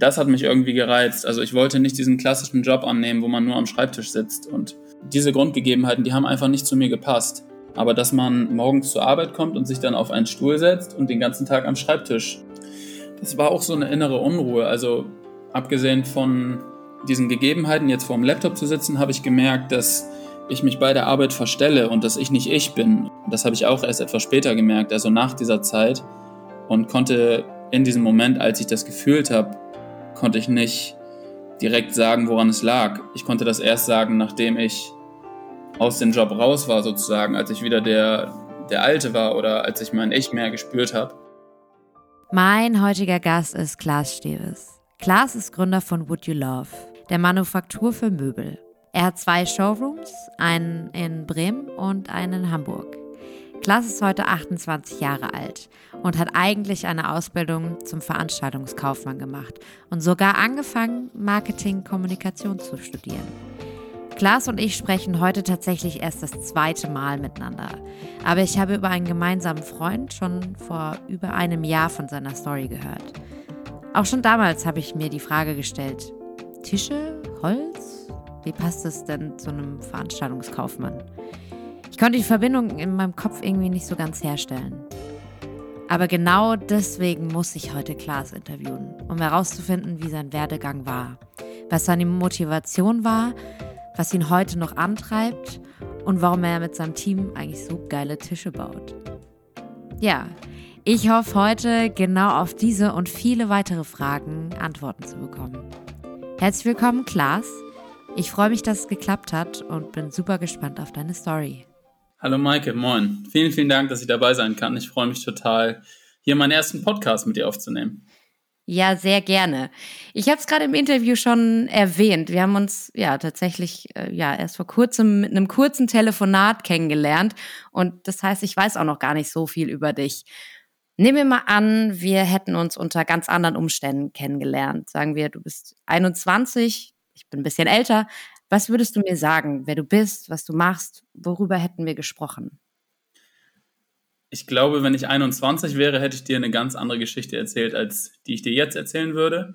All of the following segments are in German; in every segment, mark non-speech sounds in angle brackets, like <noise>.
das hat mich irgendwie gereizt. Also ich wollte nicht diesen klassischen Job annehmen, wo man nur am Schreibtisch sitzt. Und diese Grundgegebenheiten, die haben einfach nicht zu mir gepasst. Aber dass man morgens zur Arbeit kommt und sich dann auf einen Stuhl setzt und den ganzen Tag am Schreibtisch, das war auch so eine innere Unruhe. Also abgesehen von diesen Gegebenheiten, jetzt vor dem Laptop zu sitzen, habe ich gemerkt, dass ich mich bei der Arbeit verstelle und dass ich nicht ich bin. Das habe ich auch erst etwas später gemerkt, also nach dieser Zeit. Und konnte in diesem Moment, als ich das gefühlt habe, konnte ich nicht direkt sagen, woran es lag. Ich konnte das erst sagen, nachdem ich aus dem Job raus war, sozusagen, als ich wieder der, der Alte war oder als ich mein Ich mehr gespürt habe. Mein heutiger Gast ist Klaas Steves. Klaas ist Gründer von Would You Love, der Manufaktur für Möbel. Er hat zwei Showrooms, einen in Bremen und einen in Hamburg. Klaas ist heute 28 Jahre alt und hat eigentlich eine Ausbildung zum Veranstaltungskaufmann gemacht und sogar angefangen, Marketing-Kommunikation zu studieren. Klaas und ich sprechen heute tatsächlich erst das zweite Mal miteinander. Aber ich habe über einen gemeinsamen Freund schon vor über einem Jahr von seiner Story gehört. Auch schon damals habe ich mir die Frage gestellt, Tische, Holz? Wie passt es denn zu einem Veranstaltungskaufmann? Ich konnte die Verbindung in meinem Kopf irgendwie nicht so ganz herstellen. Aber genau deswegen muss ich heute Klaas interviewen, um herauszufinden, wie sein Werdegang war, was seine Motivation war, was ihn heute noch antreibt und warum er mit seinem Team eigentlich so geile Tische baut. Ja, ich hoffe heute genau auf diese und viele weitere Fragen Antworten zu bekommen. Herzlich willkommen, Klaas. Ich freue mich, dass es geklappt hat und bin super gespannt auf deine Story. Hallo Maike, moin. Vielen, vielen Dank, dass ich dabei sein kann. Ich freue mich total, hier meinen ersten Podcast mit dir aufzunehmen. Ja, sehr gerne. Ich habe es gerade im Interview schon erwähnt. Wir haben uns ja tatsächlich äh, ja erst vor kurzem mit einem kurzen Telefonat kennengelernt und das heißt, ich weiß auch noch gar nicht so viel über dich. Nehmen wir mal an, wir hätten uns unter ganz anderen Umständen kennengelernt. Sagen wir, du bist 21, ich bin ein bisschen älter, was würdest du mir sagen, wer du bist, was du machst? Worüber hätten wir gesprochen? Ich glaube, wenn ich 21 wäre, hätte ich dir eine ganz andere Geschichte erzählt, als die ich dir jetzt erzählen würde.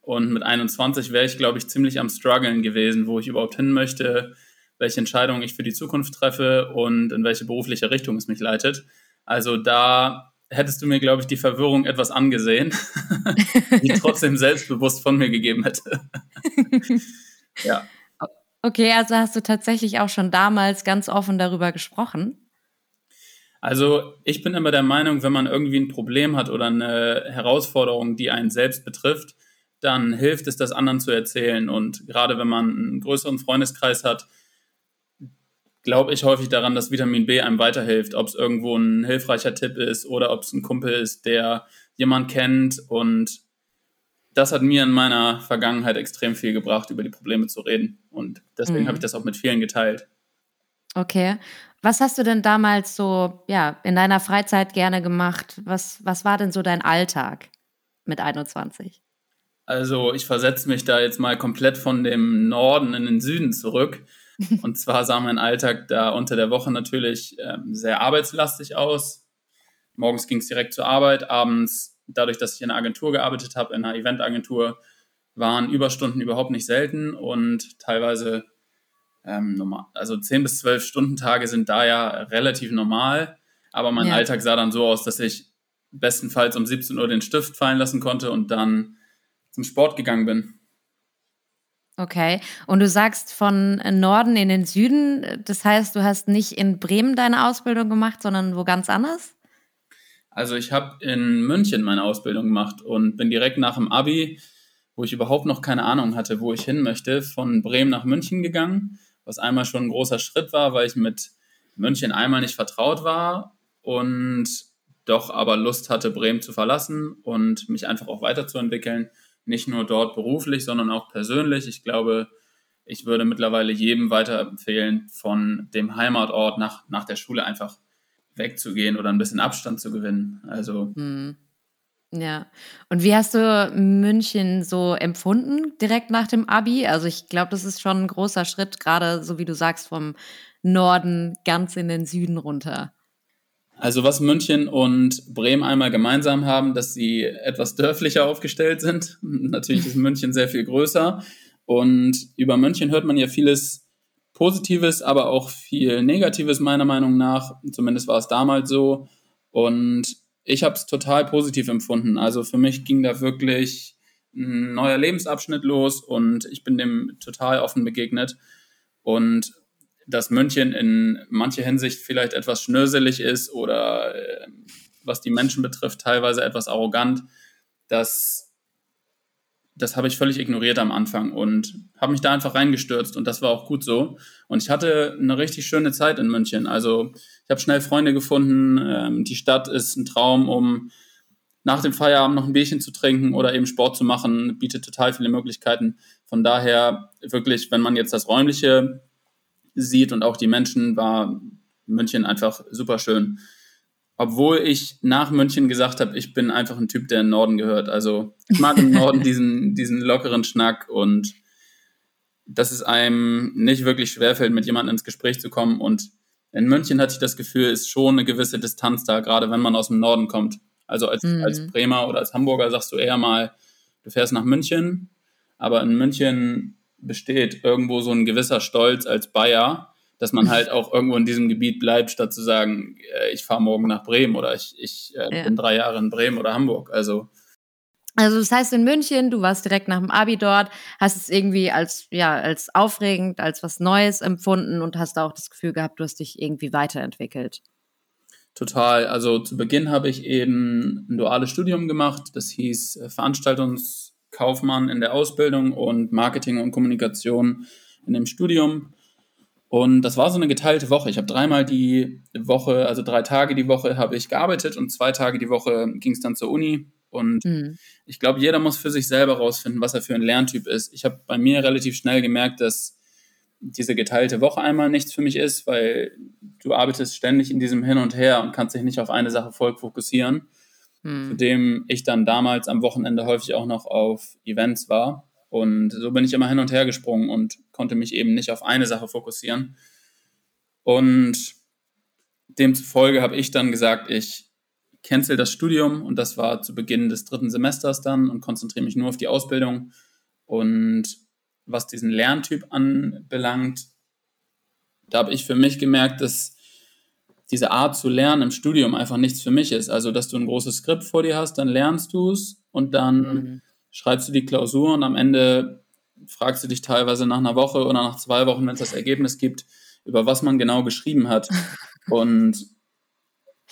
Und mit 21 wäre ich, glaube ich, ziemlich am Struggeln gewesen, wo ich überhaupt hin möchte, welche Entscheidungen ich für die Zukunft treffe und in welche berufliche Richtung es mich leitet. Also da hättest du mir, glaube ich, die Verwirrung etwas angesehen, <laughs> die trotzdem selbstbewusst von mir gegeben hätte. <laughs> ja. Okay, also hast du tatsächlich auch schon damals ganz offen darüber gesprochen? Also ich bin immer der Meinung, wenn man irgendwie ein Problem hat oder eine Herausforderung, die einen selbst betrifft, dann hilft es, das anderen zu erzählen. Und gerade wenn man einen größeren Freundeskreis hat, glaube ich häufig daran, dass Vitamin B einem weiterhilft. Ob es irgendwo ein hilfreicher Tipp ist oder ob es ein Kumpel ist, der jemand kennt und das hat mir in meiner Vergangenheit extrem viel gebracht, über die Probleme zu reden. Und deswegen mhm. habe ich das auch mit vielen geteilt. Okay. Was hast du denn damals so, ja, in deiner Freizeit gerne gemacht? Was, was war denn so dein Alltag mit 21? Also, ich versetze mich da jetzt mal komplett von dem Norden in den Süden zurück. <laughs> Und zwar sah mein Alltag da unter der Woche natürlich ähm, sehr arbeitslastig aus. Morgens ging es direkt zur Arbeit, abends dadurch, dass ich in einer Agentur gearbeitet habe, in einer Eventagentur, waren Überstunden überhaupt nicht selten und teilweise ähm, normal. Also 10 bis 12 Stunden Tage sind da ja relativ normal, aber mein ja. Alltag sah dann so aus, dass ich bestenfalls um 17 Uhr den Stift fallen lassen konnte und dann zum Sport gegangen bin. Okay. Und du sagst von Norden in den Süden, das heißt, du hast nicht in Bremen deine Ausbildung gemacht, sondern wo ganz anders? Also ich habe in München meine Ausbildung gemacht und bin direkt nach dem Abi, wo ich überhaupt noch keine Ahnung hatte, wo ich hin möchte, von Bremen nach München gegangen, was einmal schon ein großer Schritt war, weil ich mit München einmal nicht vertraut war und doch aber Lust hatte, Bremen zu verlassen und mich einfach auch weiterzuentwickeln. Nicht nur dort beruflich, sondern auch persönlich. Ich glaube, ich würde mittlerweile jedem weiterempfehlen, von dem Heimatort nach, nach der Schule einfach wegzugehen oder ein bisschen Abstand zu gewinnen. Also. Mhm. Ja. Und wie hast du München so empfunden direkt nach dem Abi? Also ich glaube, das ist schon ein großer Schritt, gerade so wie du sagst, vom Norden ganz in den Süden runter. Also was München und Bremen einmal gemeinsam haben, dass sie etwas dörflicher aufgestellt sind. <laughs> Natürlich ist München sehr viel größer. Und über München hört man ja vieles Positives, aber auch viel Negatives meiner Meinung nach. Zumindest war es damals so. Und ich habe es total positiv empfunden. Also für mich ging da wirklich ein neuer Lebensabschnitt los und ich bin dem total offen begegnet. Und dass München in mancher Hinsicht vielleicht etwas schnöselig ist oder äh, was die Menschen betrifft, teilweise etwas arrogant, das, das habe ich völlig ignoriert am Anfang und habe mich da einfach reingestürzt und das war auch gut so. Und ich hatte eine richtig schöne Zeit in München. Also ich habe schnell Freunde gefunden. Ähm, die Stadt ist ein Traum, um nach dem Feierabend noch ein Bierchen zu trinken oder eben Sport zu machen, bietet total viele Möglichkeiten. Von daher wirklich, wenn man jetzt das Räumliche sieht und auch die Menschen, war München einfach super schön. Obwohl ich nach München gesagt habe, ich bin einfach ein Typ, der in den Norden gehört. Also ich mag im Norden <laughs> diesen, diesen lockeren Schnack und dass es einem nicht wirklich schwerfällt, mit jemandem ins Gespräch zu kommen. Und in München hatte ich das Gefühl, ist schon eine gewisse Distanz da, gerade wenn man aus dem Norden kommt. Also als, mhm. als Bremer oder als Hamburger sagst du eher mal, du fährst nach München, aber in München besteht irgendwo so ein gewisser Stolz als Bayer, dass man halt auch irgendwo in diesem Gebiet bleibt, statt zu sagen, äh, ich fahre morgen nach Bremen oder ich, ich äh, ja. bin drei Jahre in Bremen oder Hamburg. Also also das heißt in München, du warst direkt nach dem Abi dort, hast es irgendwie als ja als aufregend, als was Neues empfunden und hast auch das Gefühl gehabt, du hast dich irgendwie weiterentwickelt. Total. Also zu Beginn habe ich eben ein duales Studium gemacht. Das hieß äh, Veranstaltungs Kaufmann in der Ausbildung und Marketing und Kommunikation in dem Studium. Und das war so eine geteilte Woche. Ich habe dreimal die Woche, also drei Tage die Woche habe ich gearbeitet und zwei Tage die Woche ging es dann zur Uni. Und mhm. ich glaube, jeder muss für sich selber rausfinden, was er für ein Lerntyp ist. Ich habe bei mir relativ schnell gemerkt, dass diese geteilte Woche einmal nichts für mich ist, weil du arbeitest ständig in diesem Hin und Her und kannst dich nicht auf eine Sache voll fokussieren mhm. zudem ich dann damals am Wochenende häufig auch noch auf Events war. Und so bin ich immer hin und her gesprungen und konnte mich eben nicht auf eine Sache fokussieren. Und demzufolge habe ich dann gesagt, ich cancel das Studium und das war zu Beginn des dritten Semesters dann und konzentriere mich nur auf die Ausbildung. Und was diesen Lerntyp anbelangt, da habe ich für mich gemerkt, dass diese Art zu lernen im Studium einfach nichts für mich ist. Also, dass du ein großes Skript vor dir hast, dann lernst du es und dann mhm. Schreibst du die Klausur und am Ende fragst du dich teilweise nach einer Woche oder nach zwei Wochen, wenn es das Ergebnis gibt, über was man genau geschrieben hat. <laughs> Und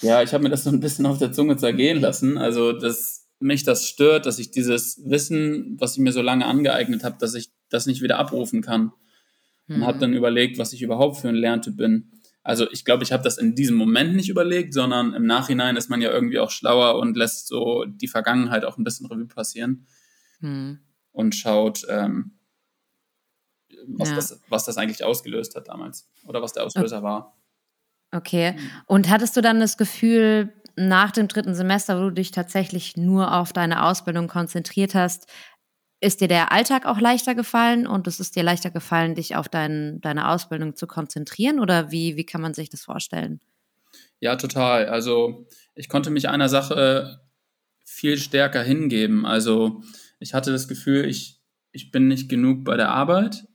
ja, ich habe mir das so ein bisschen auf der Zunge zergehen lassen. Also, dass mich das stört, dass ich dieses Wissen, was ich mir so lange angeeignet habe, dass ich das nicht wieder abrufen kann. Und mhm. habe dann überlegt, was ich überhaupt für ein Lerntyp bin. Also ich glaube, ich habe das in diesem Moment nicht überlegt, sondern im Nachhinein ist man ja irgendwie auch schlauer und lässt so die Vergangenheit auch ein bisschen Revue passieren hm. und schaut, ähm, was, ja. das, was das eigentlich ausgelöst hat damals oder was der Auslöser okay. war. Okay. Und hattest du dann das Gefühl, nach dem dritten Semester, wo du dich tatsächlich nur auf deine Ausbildung konzentriert hast, ist dir der Alltag auch leichter gefallen und es ist dir leichter gefallen, dich auf dein, deine Ausbildung zu konzentrieren oder wie, wie kann man sich das vorstellen? Ja, total. Also ich konnte mich einer Sache viel stärker hingeben. Also ich hatte das Gefühl, ich, ich bin nicht genug bei der Arbeit.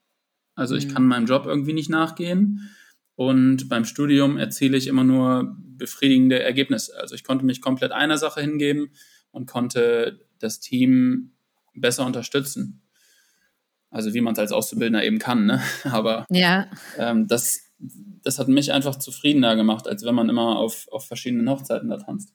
Also ich mhm. kann meinem Job irgendwie nicht nachgehen. Und beim Studium erziele ich immer nur befriedigende Ergebnisse. Also ich konnte mich komplett einer Sache hingeben und konnte das Team besser unterstützen. Also wie man es als Auszubildender eben kann, ne? <laughs> Aber ja. ähm, das, das hat mich einfach zufriedener gemacht, als wenn man immer auf, auf verschiedenen Hochzeiten da tanzt.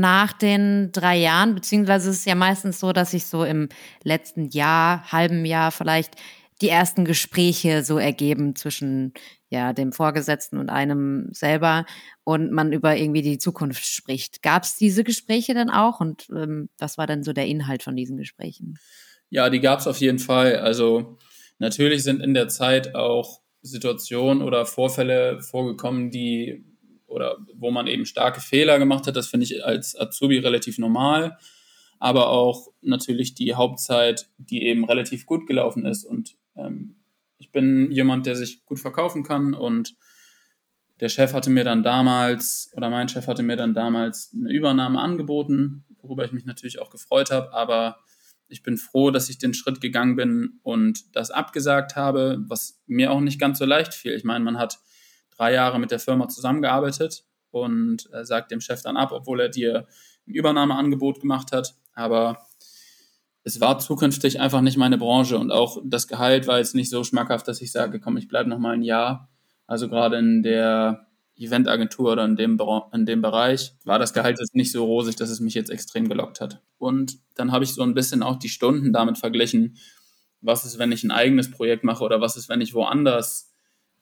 Nach den drei Jahren, beziehungsweise ist es ja meistens so, dass sich so im letzten Jahr, halben Jahr vielleicht die ersten Gespräche so ergeben zwischen ja dem Vorgesetzten und einem selber und man über irgendwie die Zukunft spricht. Gab es diese Gespräche dann auch und ähm, was war dann so der Inhalt von diesen Gesprächen? Ja, die gab es auf jeden Fall. Also natürlich sind in der Zeit auch Situationen oder Vorfälle vorgekommen, die oder wo man eben starke Fehler gemacht hat. Das finde ich als Azubi relativ normal. Aber auch natürlich die Hauptzeit, die eben relativ gut gelaufen ist und ähm, ich bin jemand, der sich gut verkaufen kann und der Chef hatte mir dann damals, oder mein Chef hatte mir dann damals eine Übernahme angeboten, worüber ich mich natürlich auch gefreut habe, aber ich bin froh, dass ich den Schritt gegangen bin und das abgesagt habe, was mir auch nicht ganz so leicht fiel. Ich meine, man hat drei Jahre mit der Firma zusammengearbeitet und äh, sagt dem Chef dann ab, obwohl er dir ein Übernahmeangebot gemacht hat. Aber es war zukünftig einfach nicht meine Branche und auch das Gehalt war jetzt nicht so schmackhaft, dass ich sage, komm, ich bleibe noch mal ein Jahr. Also gerade in der Eventagentur oder in dem, in dem Bereich war das Gehalt jetzt nicht so rosig, dass es mich jetzt extrem gelockt hat. Und dann habe ich so ein bisschen auch die Stunden damit verglichen, was ist, wenn ich ein eigenes Projekt mache oder was ist, wenn ich woanders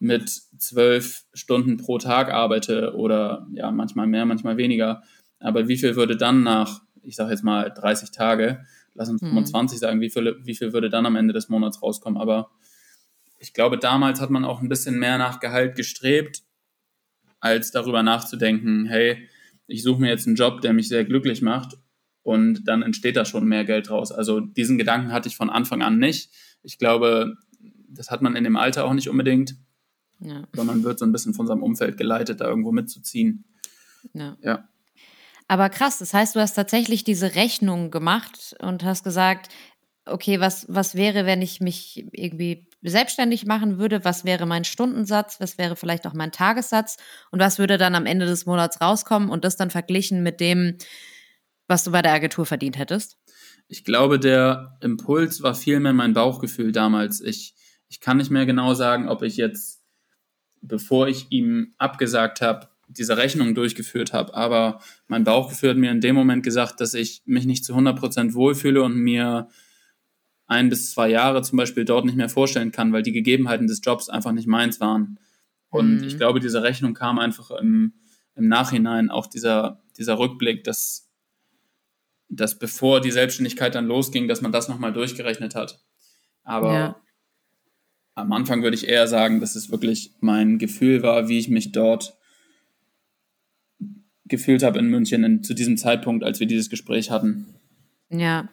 mit zwölf Stunden pro Tag arbeite oder ja, manchmal mehr, manchmal weniger. Aber wie viel würde dann nach, ich sage jetzt mal 30 Tage, lass uns 25 mhm. sagen, wie viel, wie viel würde dann am Ende des Monats rauskommen. Aber ich glaube, damals hat man auch ein bisschen mehr nach Gehalt gestrebt, als darüber nachzudenken, hey, ich suche mir jetzt einen Job, der mich sehr glücklich macht und dann entsteht da schon mehr Geld raus. Also diesen Gedanken hatte ich von Anfang an nicht. Ich glaube, das hat man in dem Alter auch nicht unbedingt, ja. sondern wird so ein bisschen von seinem Umfeld geleitet, da irgendwo mitzuziehen. Ja. ja. Aber krass, das heißt, du hast tatsächlich diese Rechnung gemacht und hast gesagt, okay, was, was wäre, wenn ich mich irgendwie selbstständig machen würde? Was wäre mein Stundensatz? Was wäre vielleicht auch mein Tagessatz? Und was würde dann am Ende des Monats rauskommen und das dann verglichen mit dem, was du bei der Agentur verdient hättest? Ich glaube, der Impuls war vielmehr mein Bauchgefühl damals. Ich, ich kann nicht mehr genau sagen, ob ich jetzt, bevor ich ihm abgesagt habe, diese Rechnung durchgeführt habe. Aber mein Bauchgefühl hat mir in dem Moment gesagt, dass ich mich nicht zu 100% wohlfühle und mir ein bis zwei Jahre zum Beispiel dort nicht mehr vorstellen kann, weil die Gegebenheiten des Jobs einfach nicht meins waren. Und mhm. ich glaube, diese Rechnung kam einfach im, im Nachhinein, auch dieser, dieser Rückblick, dass, dass bevor die Selbstständigkeit dann losging, dass man das nochmal durchgerechnet hat. Aber ja. Am Anfang würde ich eher sagen, dass es wirklich mein Gefühl war, wie ich mich dort gefühlt habe in München in, zu diesem Zeitpunkt, als wir dieses Gespräch hatten. Ja,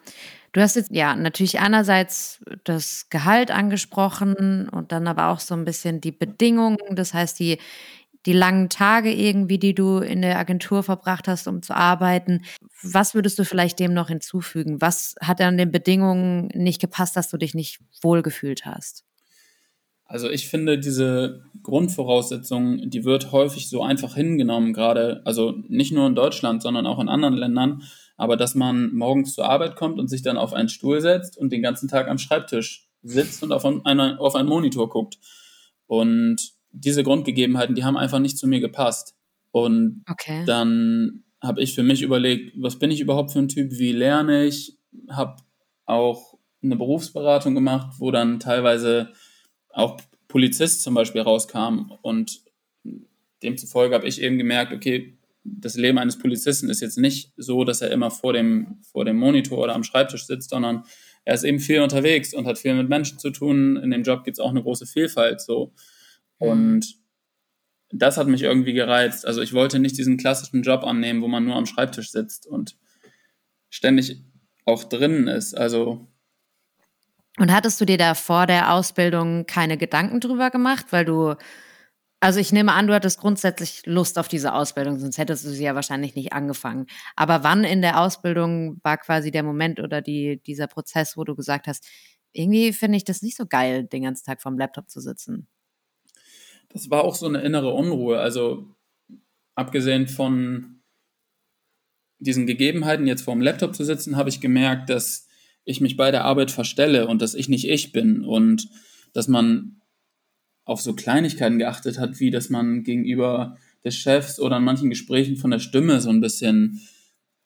du hast jetzt ja natürlich einerseits das Gehalt angesprochen und dann aber auch so ein bisschen die Bedingungen, das heißt die die langen Tage irgendwie, die du in der Agentur verbracht hast, um zu arbeiten. Was würdest du vielleicht dem noch hinzufügen? Was hat an den Bedingungen nicht gepasst, dass du dich nicht wohlgefühlt hast? Also ich finde, diese Grundvoraussetzung, die wird häufig so einfach hingenommen, gerade, also nicht nur in Deutschland, sondern auch in anderen Ländern, aber dass man morgens zur Arbeit kommt und sich dann auf einen Stuhl setzt und den ganzen Tag am Schreibtisch sitzt und auf, einen, auf einen Monitor guckt. Und diese Grundgegebenheiten, die haben einfach nicht zu mir gepasst. Und okay. dann habe ich für mich überlegt, was bin ich überhaupt für ein Typ, wie lerne ich, habe auch eine Berufsberatung gemacht, wo dann teilweise auch Polizist zum Beispiel rauskam und demzufolge habe ich eben gemerkt, okay, das Leben eines Polizisten ist jetzt nicht so, dass er immer vor dem, vor dem Monitor oder am Schreibtisch sitzt, sondern er ist eben viel unterwegs und hat viel mit Menschen zu tun. In dem Job gibt es auch eine große Vielfalt so. Und das hat mich irgendwie gereizt. Also ich wollte nicht diesen klassischen Job annehmen, wo man nur am Schreibtisch sitzt und ständig auch drinnen ist. Also und hattest du dir da vor der Ausbildung keine Gedanken drüber gemacht, weil du, also ich nehme an, du hattest grundsätzlich Lust auf diese Ausbildung, sonst hättest du sie ja wahrscheinlich nicht angefangen. Aber wann in der Ausbildung war quasi der Moment oder die, dieser Prozess, wo du gesagt hast, irgendwie finde ich das nicht so geil, den ganzen Tag vorm Laptop zu sitzen? Das war auch so eine innere Unruhe. Also abgesehen von diesen Gegebenheiten, jetzt vorm Laptop zu sitzen, habe ich gemerkt, dass ich mich bei der Arbeit verstelle und dass ich nicht ich bin und dass man auf so Kleinigkeiten geachtet hat, wie dass man gegenüber des Chefs oder in manchen Gesprächen von der Stimme so ein bisschen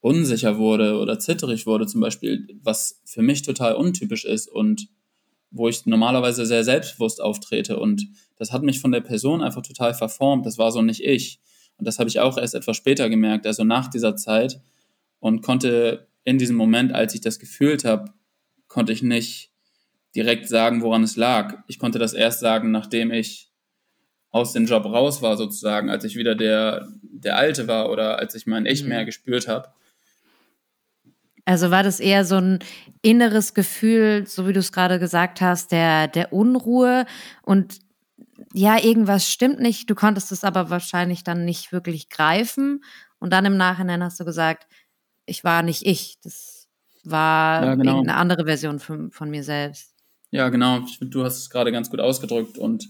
unsicher wurde oder zitterig wurde zum Beispiel, was für mich total untypisch ist und wo ich normalerweise sehr selbstbewusst auftrete und das hat mich von der Person einfach total verformt, das war so nicht ich. Und das habe ich auch erst etwas später gemerkt, also nach dieser Zeit und konnte in diesem Moment, als ich das gefühlt habe, konnte ich nicht direkt sagen, woran es lag. Ich konnte das erst sagen, nachdem ich aus dem Job raus war, sozusagen, als ich wieder der, der Alte war oder als ich mein Ich mhm. mehr gespürt habe. Also war das eher so ein inneres Gefühl, so wie du es gerade gesagt hast, der, der Unruhe und ja, irgendwas stimmt nicht, du konntest es aber wahrscheinlich dann nicht wirklich greifen. Und dann im Nachhinein hast du gesagt, ich war nicht ich, das war ja, genau. eine andere Version von, von mir selbst. Ja, genau. Du hast es gerade ganz gut ausgedrückt und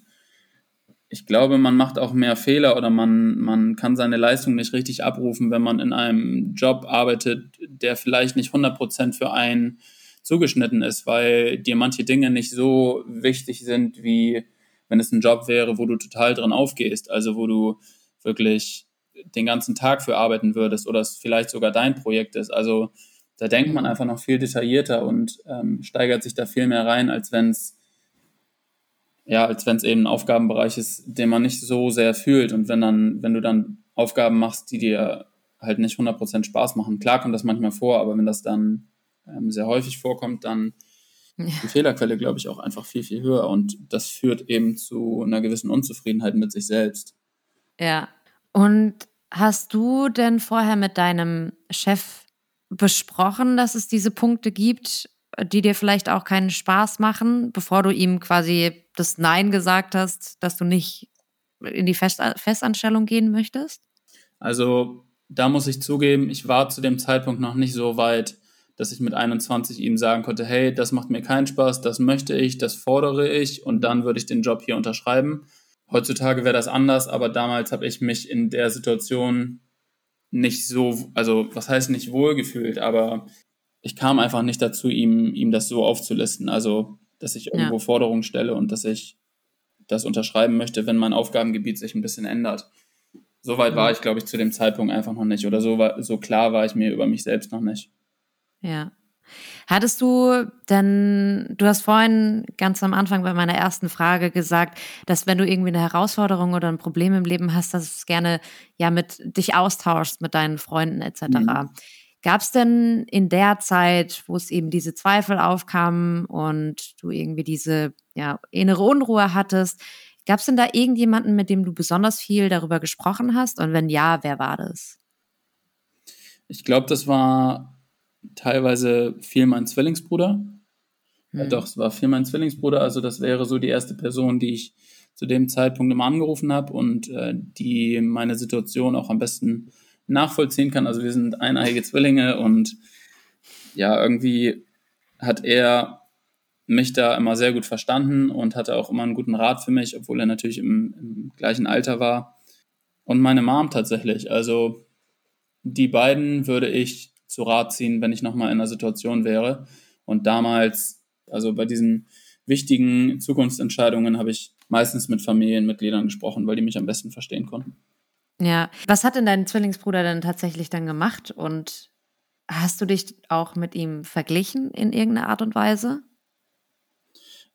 ich glaube, man macht auch mehr Fehler oder man, man kann seine Leistung nicht richtig abrufen, wenn man in einem Job arbeitet, der vielleicht nicht 100% für einen zugeschnitten ist, weil dir manche Dinge nicht so wichtig sind, wie wenn es ein Job wäre, wo du total drin aufgehst, also wo du wirklich den ganzen Tag für arbeiten würdest oder es vielleicht sogar dein Projekt ist. Also da denkt man einfach noch viel detaillierter und ähm, steigert sich da viel mehr rein, als wenn es ja, als wenn es eben ein Aufgabenbereich ist, den man nicht so sehr fühlt. Und wenn dann, wenn du dann Aufgaben machst, die dir halt nicht 100% Spaß machen, klar kommt das manchmal vor, aber wenn das dann ähm, sehr häufig vorkommt, dann ja. die Fehlerquelle, glaube ich, auch einfach viel, viel höher. Und das führt eben zu einer gewissen Unzufriedenheit mit sich selbst. Ja. Und hast du denn vorher mit deinem Chef besprochen, dass es diese Punkte gibt, die dir vielleicht auch keinen Spaß machen, bevor du ihm quasi das Nein gesagt hast, dass du nicht in die Fest Festanstellung gehen möchtest? Also da muss ich zugeben, ich war zu dem Zeitpunkt noch nicht so weit, dass ich mit 21 ihm sagen konnte, hey, das macht mir keinen Spaß, das möchte ich, das fordere ich und dann würde ich den Job hier unterschreiben. Heutzutage wäre das anders, aber damals habe ich mich in der Situation nicht so, also was heißt nicht wohlgefühlt, aber ich kam einfach nicht dazu, ihm, ihm das so aufzulisten. Also, dass ich irgendwo ja. Forderungen stelle und dass ich das unterschreiben möchte, wenn mein Aufgabengebiet sich ein bisschen ändert. Soweit war ich, glaube ich, zu dem Zeitpunkt einfach noch nicht. Oder so, war, so klar war ich mir über mich selbst noch nicht. Ja. Hattest du denn, du hast vorhin ganz am Anfang bei meiner ersten Frage gesagt, dass wenn du irgendwie eine Herausforderung oder ein Problem im Leben hast, dass du es gerne ja mit dich austauschst mit deinen Freunden etc. Mhm. Gab es denn in der Zeit, wo es eben diese Zweifel aufkamen und du irgendwie diese ja, innere Unruhe hattest, gab es denn da irgendjemanden, mit dem du besonders viel darüber gesprochen hast? Und wenn ja, wer war das? Ich glaube, das war teilweise viel mein Zwillingsbruder. Hm. Ja, doch, es war viel mein Zwillingsbruder. Also das wäre so die erste Person, die ich zu dem Zeitpunkt immer angerufen habe und äh, die meine Situation auch am besten nachvollziehen kann. Also wir sind eineige Zwillinge und ja, irgendwie hat er mich da immer sehr gut verstanden und hatte auch immer einen guten Rat für mich, obwohl er natürlich im, im gleichen Alter war. Und meine Mom tatsächlich. Also die beiden würde ich zu Rat ziehen, wenn ich nochmal in einer Situation wäre. Und damals, also bei diesen wichtigen Zukunftsentscheidungen, habe ich meistens mit Familienmitgliedern gesprochen, weil die mich am besten verstehen konnten. Ja, was hat denn dein Zwillingsbruder denn tatsächlich dann gemacht und hast du dich auch mit ihm verglichen in irgendeiner Art und Weise?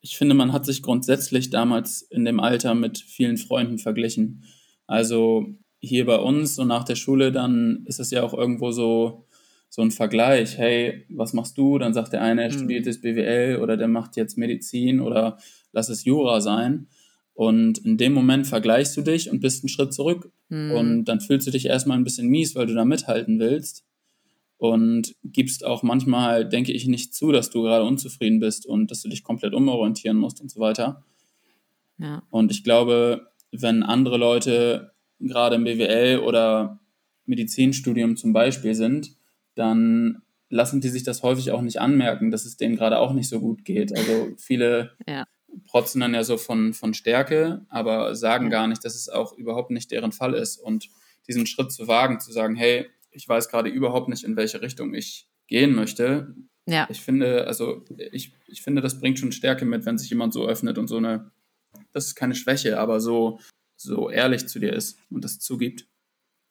Ich finde, man hat sich grundsätzlich damals in dem Alter mit vielen Freunden verglichen. Also hier bei uns und nach der Schule, dann ist es ja auch irgendwo so, so ein Vergleich. Hey, was machst du? Dann sagt der eine, er mhm. studiert jetzt BWL oder der macht jetzt Medizin oder lass es Jura sein. Und in dem Moment vergleichst du dich und bist einen Schritt zurück. Mhm. Und dann fühlst du dich erstmal ein bisschen mies, weil du da mithalten willst. Und gibst auch manchmal, denke ich, nicht zu, dass du gerade unzufrieden bist und dass du dich komplett umorientieren musst und so weiter. Ja. Und ich glaube, wenn andere Leute gerade im BWL oder Medizinstudium zum Beispiel sind, dann lassen die sich das häufig auch nicht anmerken, dass es denen gerade auch nicht so gut geht. Also viele ja protzen dann ja so von, von Stärke, aber sagen gar nicht, dass es auch überhaupt nicht deren Fall ist. Und diesen Schritt zu wagen, zu sagen, hey, ich weiß gerade überhaupt nicht, in welche Richtung ich gehen möchte. Ja. Ich finde, also ich, ich finde, das bringt schon Stärke mit, wenn sich jemand so öffnet und so eine, das ist keine Schwäche, aber so, so ehrlich zu dir ist und das zugibt.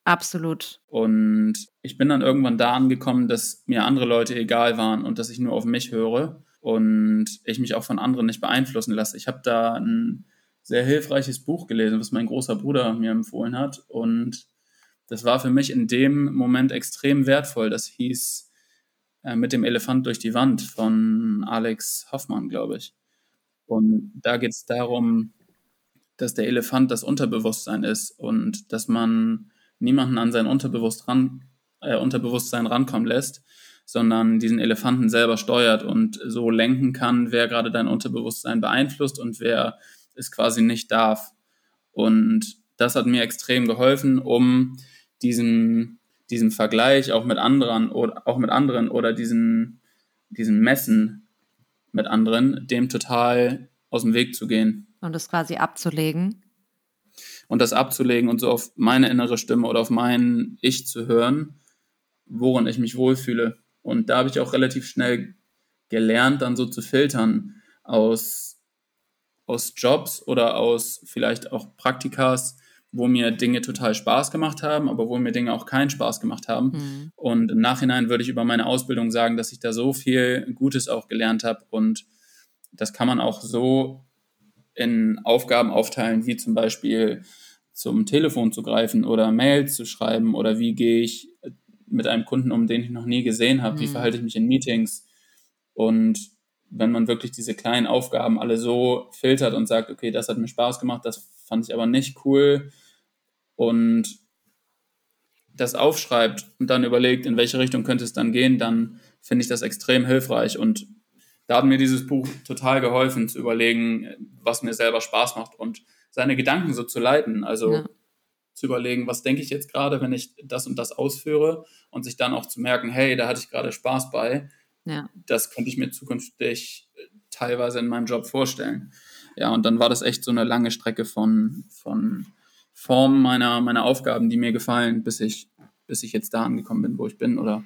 Absolut. Und ich bin dann irgendwann da angekommen, dass mir andere Leute egal waren und dass ich nur auf mich höre und ich mich auch von anderen nicht beeinflussen lasse. Ich habe da ein sehr hilfreiches Buch gelesen, was mein großer Bruder mir empfohlen hat und das war für mich in dem Moment extrem wertvoll. Das hieß äh, Mit dem Elefant durch die Wand von Alex Hoffmann, glaube ich. Und da geht es darum, dass der Elefant das Unterbewusstsein ist und dass man niemanden an sein Unterbewusst ran, äh, Unterbewusstsein rankommen lässt, sondern diesen Elefanten selber steuert und so lenken kann, wer gerade dein Unterbewusstsein beeinflusst und wer es quasi nicht darf. Und das hat mir extrem geholfen, um diesen, diesen Vergleich auch mit anderen oder auch mit anderen oder diesen, diesen Messen mit anderen, dem total aus dem Weg zu gehen. Und das quasi abzulegen. Und das abzulegen und so auf meine innere Stimme oder auf mein Ich zu hören, worin ich mich wohlfühle. Und da habe ich auch relativ schnell gelernt, dann so zu filtern aus, aus Jobs oder aus vielleicht auch Praktikas, wo mir Dinge total Spaß gemacht haben, aber wo mir Dinge auch keinen Spaß gemacht haben. Mhm. Und im Nachhinein würde ich über meine Ausbildung sagen, dass ich da so viel Gutes auch gelernt habe. Und das kann man auch so in Aufgaben aufteilen, wie zum Beispiel zum Telefon zu greifen oder Mails zu schreiben oder wie gehe ich mit einem Kunden um, den ich noch nie gesehen habe, mhm. wie verhalte ich mich in Meetings. Und wenn man wirklich diese kleinen Aufgaben alle so filtert und sagt, okay, das hat mir Spaß gemacht, das fand ich aber nicht cool, und das aufschreibt und dann überlegt, in welche Richtung könnte es dann gehen, dann finde ich das extrem hilfreich. Und da hat mir dieses Buch total geholfen, zu überlegen, was mir selber Spaß macht und seine Gedanken so zu leiten. Also ja. zu überlegen, was denke ich jetzt gerade, wenn ich das und das ausführe und sich dann auch zu merken, hey, da hatte ich gerade Spaß bei. Ja. Das könnte ich mir zukünftig teilweise in meinem Job vorstellen. Ja, und dann war das echt so eine lange Strecke von, von Form meiner, meiner Aufgaben, die mir gefallen, bis ich, bis ich jetzt da angekommen bin, wo ich bin oder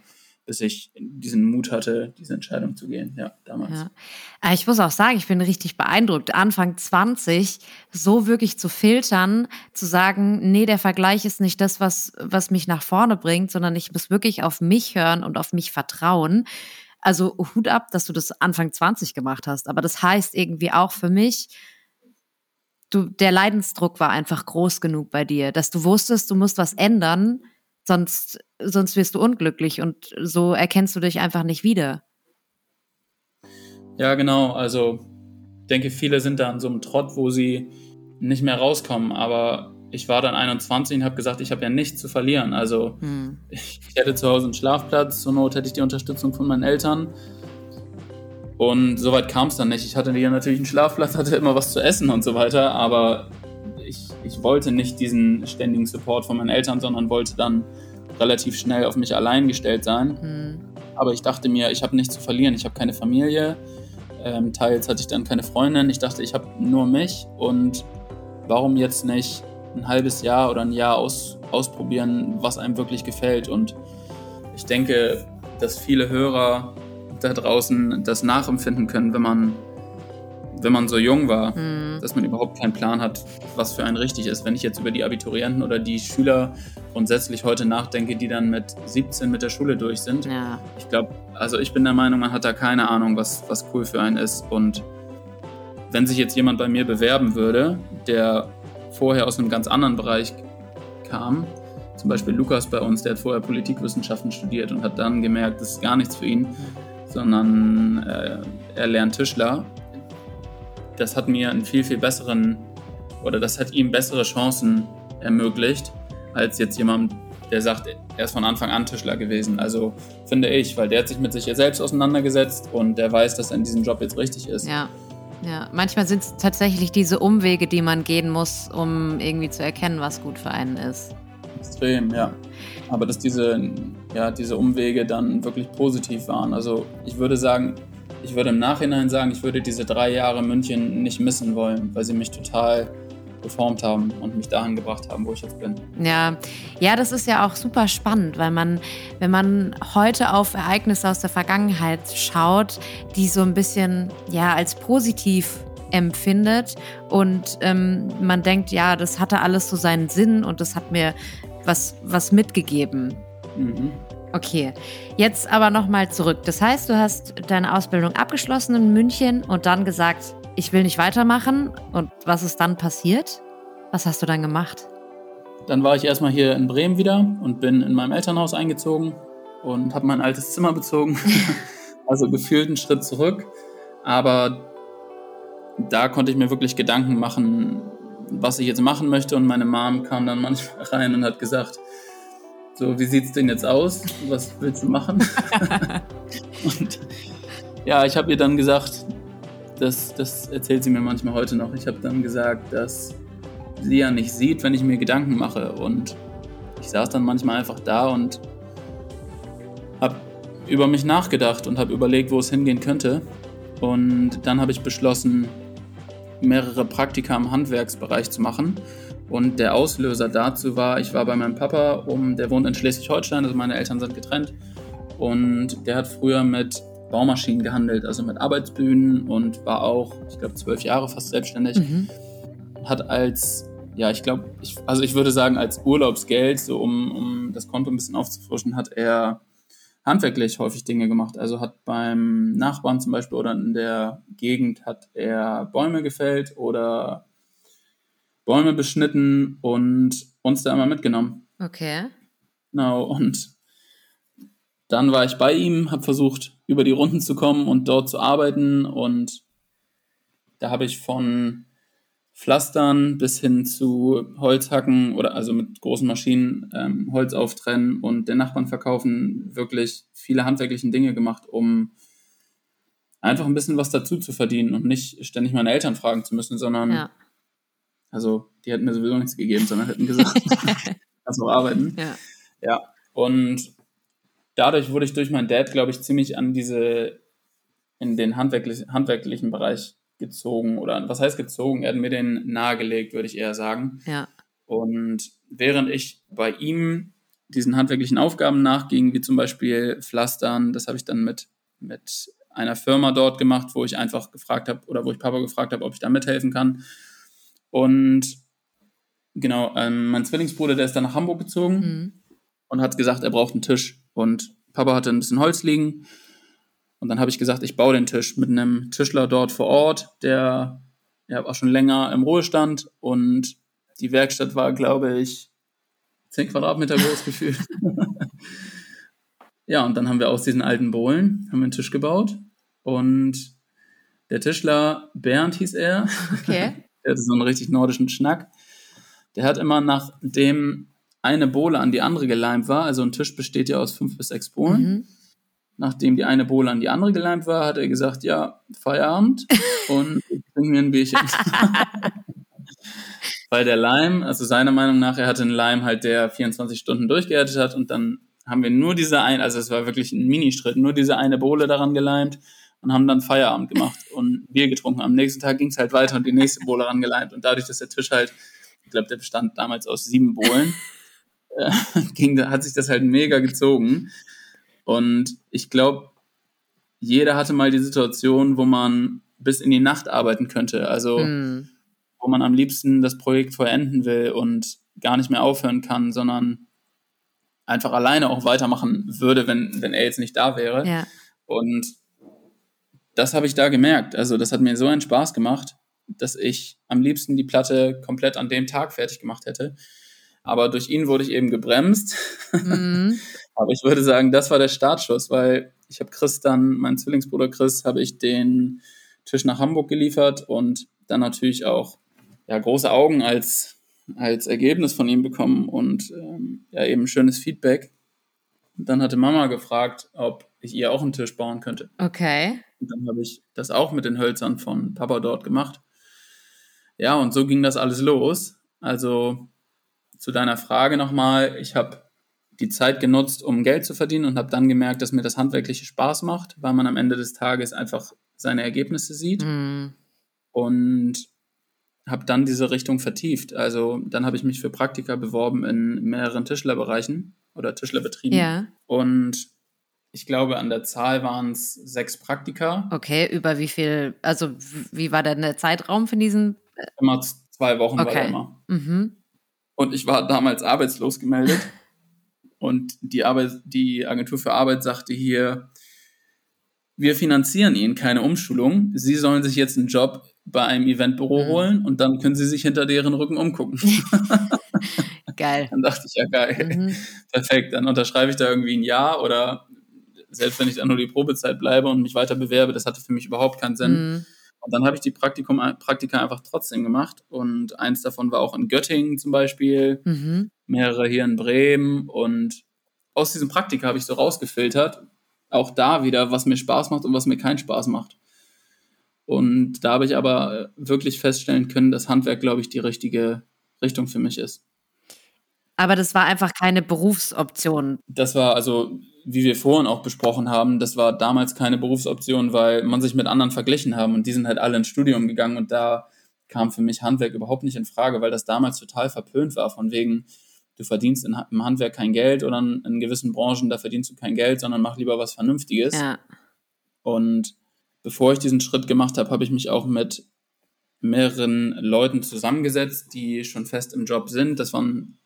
bis ich diesen Mut hatte, diese Entscheidung zu gehen, ja, damals. Ja. Äh, ich muss auch sagen, ich bin richtig beeindruckt, Anfang 20 so wirklich zu filtern, zu sagen, nee, der Vergleich ist nicht das, was, was mich nach vorne bringt, sondern ich muss wirklich auf mich hören und auf mich vertrauen. Also Hut ab, dass du das Anfang 20 gemacht hast. Aber das heißt irgendwie auch für mich, du, der Leidensdruck war einfach groß genug bei dir, dass du wusstest, du musst was ändern, sonst, sonst wirst du unglücklich und so erkennst du dich einfach nicht wieder. Ja, genau. Also, ich denke, viele sind da an so einem Trott, wo sie nicht mehr rauskommen, aber ich war dann 21 und habe gesagt, ich habe ja nichts zu verlieren. Also, hm. ich hätte zu Hause einen Schlafplatz, zur Not hätte ich die Unterstützung von meinen Eltern und soweit kam es dann nicht. Ich hatte hier natürlich einen Schlafplatz, hatte immer was zu essen und so weiter, aber ich, wollte nicht diesen ständigen Support von meinen Eltern, sondern wollte dann relativ schnell auf mich allein gestellt sein. Mhm. Aber ich dachte mir, ich habe nichts zu verlieren. Ich habe keine Familie. Ähm, teils hatte ich dann keine Freundin. Ich dachte, ich habe nur mich. Und warum jetzt nicht ein halbes Jahr oder ein Jahr aus, ausprobieren, was einem wirklich gefällt? Und ich denke, dass viele Hörer da draußen das nachempfinden können, wenn man, wenn man so jung war, mhm. Dass man überhaupt keinen Plan hat, was für einen richtig ist. Wenn ich jetzt über die Abiturienten oder die Schüler grundsätzlich heute nachdenke, die dann mit 17 mit der Schule durch sind, ja. ich glaube, also ich bin der Meinung, man hat da keine Ahnung, was, was cool für einen ist. Und wenn sich jetzt jemand bei mir bewerben würde, der vorher aus einem ganz anderen Bereich kam, zum Beispiel Lukas bei uns, der hat vorher Politikwissenschaften studiert und hat dann gemerkt, das ist gar nichts für ihn, sondern äh, er lernt Tischler. Das hat mir einen viel, viel besseren oder das hat ihm bessere Chancen ermöglicht, als jetzt jemand, der sagt, er ist von Anfang an Tischler gewesen. Also finde ich, weil der hat sich mit sich selbst auseinandergesetzt und der weiß, dass er in diesem Job jetzt richtig ist. Ja. Ja, manchmal sind es tatsächlich diese Umwege, die man gehen muss, um irgendwie zu erkennen, was gut für einen ist. Extrem, ja. Aber dass diese, ja, diese Umwege dann wirklich positiv waren. Also ich würde sagen, ich würde im Nachhinein sagen, ich würde diese drei Jahre München nicht missen wollen, weil sie mich total geformt haben und mich dahin gebracht haben, wo ich jetzt bin. Ja, ja, das ist ja auch super spannend, weil man, wenn man heute auf Ereignisse aus der Vergangenheit schaut, die so ein bisschen ja als positiv empfindet und ähm, man denkt, ja, das hatte alles so seinen Sinn und das hat mir was, was mitgegeben. Mhm. Okay, jetzt aber nochmal zurück. Das heißt, du hast deine Ausbildung abgeschlossen in München und dann gesagt, ich will nicht weitermachen. Und was ist dann passiert? Was hast du dann gemacht? Dann war ich erstmal hier in Bremen wieder und bin in meinem Elternhaus eingezogen und habe mein altes Zimmer bezogen. <laughs> also gefühlt einen Schritt zurück. Aber da konnte ich mir wirklich Gedanken machen, was ich jetzt machen möchte. Und meine Mom kam dann manchmal <laughs> rein und hat gesagt, so, wie sieht's denn jetzt aus? Was willst du machen? <laughs> und ja, ich habe ihr dann gesagt, das, das erzählt sie mir manchmal heute noch. Ich habe dann gesagt, dass sie ja nicht sieht, wenn ich mir Gedanken mache. Und ich saß dann manchmal einfach da und habe über mich nachgedacht und habe überlegt, wo es hingehen könnte. Und dann habe ich beschlossen, mehrere Praktika im Handwerksbereich zu machen. Und der Auslöser dazu war, ich war bei meinem Papa, um, der wohnt in Schleswig-Holstein, also meine Eltern sind getrennt. Und der hat früher mit Baumaschinen gehandelt, also mit Arbeitsbühnen und war auch, ich glaube, zwölf Jahre fast selbstständig. Mhm. Hat als, ja, ich glaube, ich, also ich würde sagen, als Urlaubsgeld, so um, um das Konto ein bisschen aufzufrischen, hat er handwerklich häufig Dinge gemacht. Also hat beim Nachbarn zum Beispiel oder in der Gegend hat er Bäume gefällt oder Bäume beschnitten und uns da immer mitgenommen. Okay. Genau, und dann war ich bei ihm, habe versucht, über die Runden zu kommen und dort zu arbeiten. Und da habe ich von Pflastern bis hin zu Holzhacken oder also mit großen Maschinen ähm, Holz auftrennen und den Nachbarn verkaufen, wirklich viele handwerklichen Dinge gemacht, um einfach ein bisschen was dazu zu verdienen und nicht ständig meine Eltern fragen zu müssen, sondern ja. Also die hätten mir sowieso nichts gegeben, sondern hätten gesagt, <laughs> kannst noch arbeiten. Ja. ja. Und dadurch wurde ich durch meinen Dad, glaube ich, ziemlich an diese, in den handwerklich, handwerklichen Bereich gezogen. Oder was heißt gezogen? Er hat mir den nahegelegt, würde ich eher sagen. Ja. Und während ich bei ihm diesen handwerklichen Aufgaben nachging, wie zum Beispiel Pflastern, das habe ich dann mit, mit einer Firma dort gemacht, wo ich einfach gefragt habe oder wo ich Papa gefragt habe, ob ich da mithelfen kann. Und genau, ähm, mein Zwillingsbruder, der ist dann nach Hamburg gezogen mhm. und hat gesagt, er braucht einen Tisch. Und Papa hatte ein bisschen Holz liegen. Und dann habe ich gesagt, ich baue den Tisch mit einem Tischler dort vor Ort, der ja, war schon länger im Ruhestand und die Werkstatt war, glaube ich, 10 Quadratmeter groß <laughs> gefühlt. ja, und dann haben wir aus diesen alten Bohlen haben wir einen Tisch gebaut und der Tischler, Bernd hieß er, okay. <laughs> der hatte so einen richtig nordischen Schnack. Der hat immer nachdem eine Bohle an die andere geleimt war, also ein Tisch besteht ja aus fünf bis sechs Bohlen, mhm. Nachdem die eine Bohle an die andere geleimt war, hat er gesagt, ja, Feierabend und <laughs> ich bringe mir ein Bierchen. <laughs> Weil der Leim, also seiner Meinung nach, er hatte einen Leim halt, der 24 Stunden durchgehärtet hat und dann haben wir nur diese eine, also es war wirklich ein Ministritt, nur diese eine Bohle daran geleimt und haben dann Feierabend gemacht und Bier getrunken. Am nächsten Tag ging es halt weiter und die nächste Bohle rangeleimt. Und dadurch, dass der Tisch halt, ich glaube, der bestand damals aus sieben Bohlen, <laughs> äh, ging, hat sich das halt mega gezogen. Und ich glaube, jeder hatte mal die Situation, wo man bis in die Nacht arbeiten könnte. Also, hm. wo man am liebsten das Projekt vollenden will und gar nicht mehr aufhören kann, sondern einfach alleine auch weitermachen würde, wenn, wenn er jetzt nicht da wäre. Ja. Und das habe ich da gemerkt. Also das hat mir so einen Spaß gemacht, dass ich am liebsten die Platte komplett an dem Tag fertig gemacht hätte. Aber durch ihn wurde ich eben gebremst. Mhm. <laughs> Aber ich würde sagen, das war der Startschuss, weil ich habe Chris dann, mein Zwillingsbruder Chris, habe ich den Tisch nach Hamburg geliefert und dann natürlich auch ja, große Augen als, als Ergebnis von ihm bekommen und ähm, ja eben schönes Feedback. Und dann hatte Mama gefragt, ob ich ihr auch einen Tisch bauen könnte. Okay. Und dann habe ich das auch mit den Hölzern von Papa dort gemacht. Ja, und so ging das alles los. Also zu deiner Frage nochmal, ich habe die Zeit genutzt, um Geld zu verdienen und habe dann gemerkt, dass mir das handwerkliche Spaß macht, weil man am Ende des Tages einfach seine Ergebnisse sieht. Mhm. Und habe dann diese Richtung vertieft. Also dann habe ich mich für Praktika beworben in mehreren Tischlerbereichen oder Tischlerbetrieben. Ja. Und ich glaube, an der Zahl waren es sechs Praktika. Okay, über wie viel, also wie war denn der Zeitraum von diesen? Immer zwei Wochen okay. war der immer. Mhm. Und ich war damals arbeitslos gemeldet. <laughs> und die, Arbeit, die Agentur für Arbeit sagte hier, wir finanzieren Ihnen keine Umschulung. Sie sollen sich jetzt einen Job bei einem Eventbüro mhm. holen und dann können Sie sich hinter deren Rücken umgucken. <laughs> geil. Dann dachte ich, ja geil. Mhm. Perfekt, dann unterschreibe ich da irgendwie ein Jahr oder selbst wenn ich dann nur die Probezeit bleibe und mich weiter bewerbe, das hatte für mich überhaupt keinen Sinn. Mhm. Und dann habe ich die Praktikum, Praktika einfach trotzdem gemacht. Und eins davon war auch in Göttingen zum Beispiel, mhm. mehrere hier in Bremen. Und aus diesem Praktika habe ich so rausgefiltert, auch da wieder, was mir Spaß macht und was mir keinen Spaß macht. Und da habe ich aber wirklich feststellen können, dass Handwerk, glaube ich, die richtige Richtung für mich ist. Aber das war einfach keine Berufsoption. Das war also, wie wir vorhin auch besprochen haben, das war damals keine Berufsoption, weil man sich mit anderen verglichen haben und die sind halt alle ins Studium gegangen und da kam für mich Handwerk überhaupt nicht in Frage, weil das damals total verpönt war, von wegen, du verdienst im Handwerk kein Geld oder in, in, gewissen Branchen, da verdienst du kein Geld, sondern mach lieber was Vernünftiges. Ja. Und bevor ich diesen Schritt gemacht habe, habe ich mich auch mit mehreren Leuten zusammengesetzt, die schon fest im Job sind. Das waren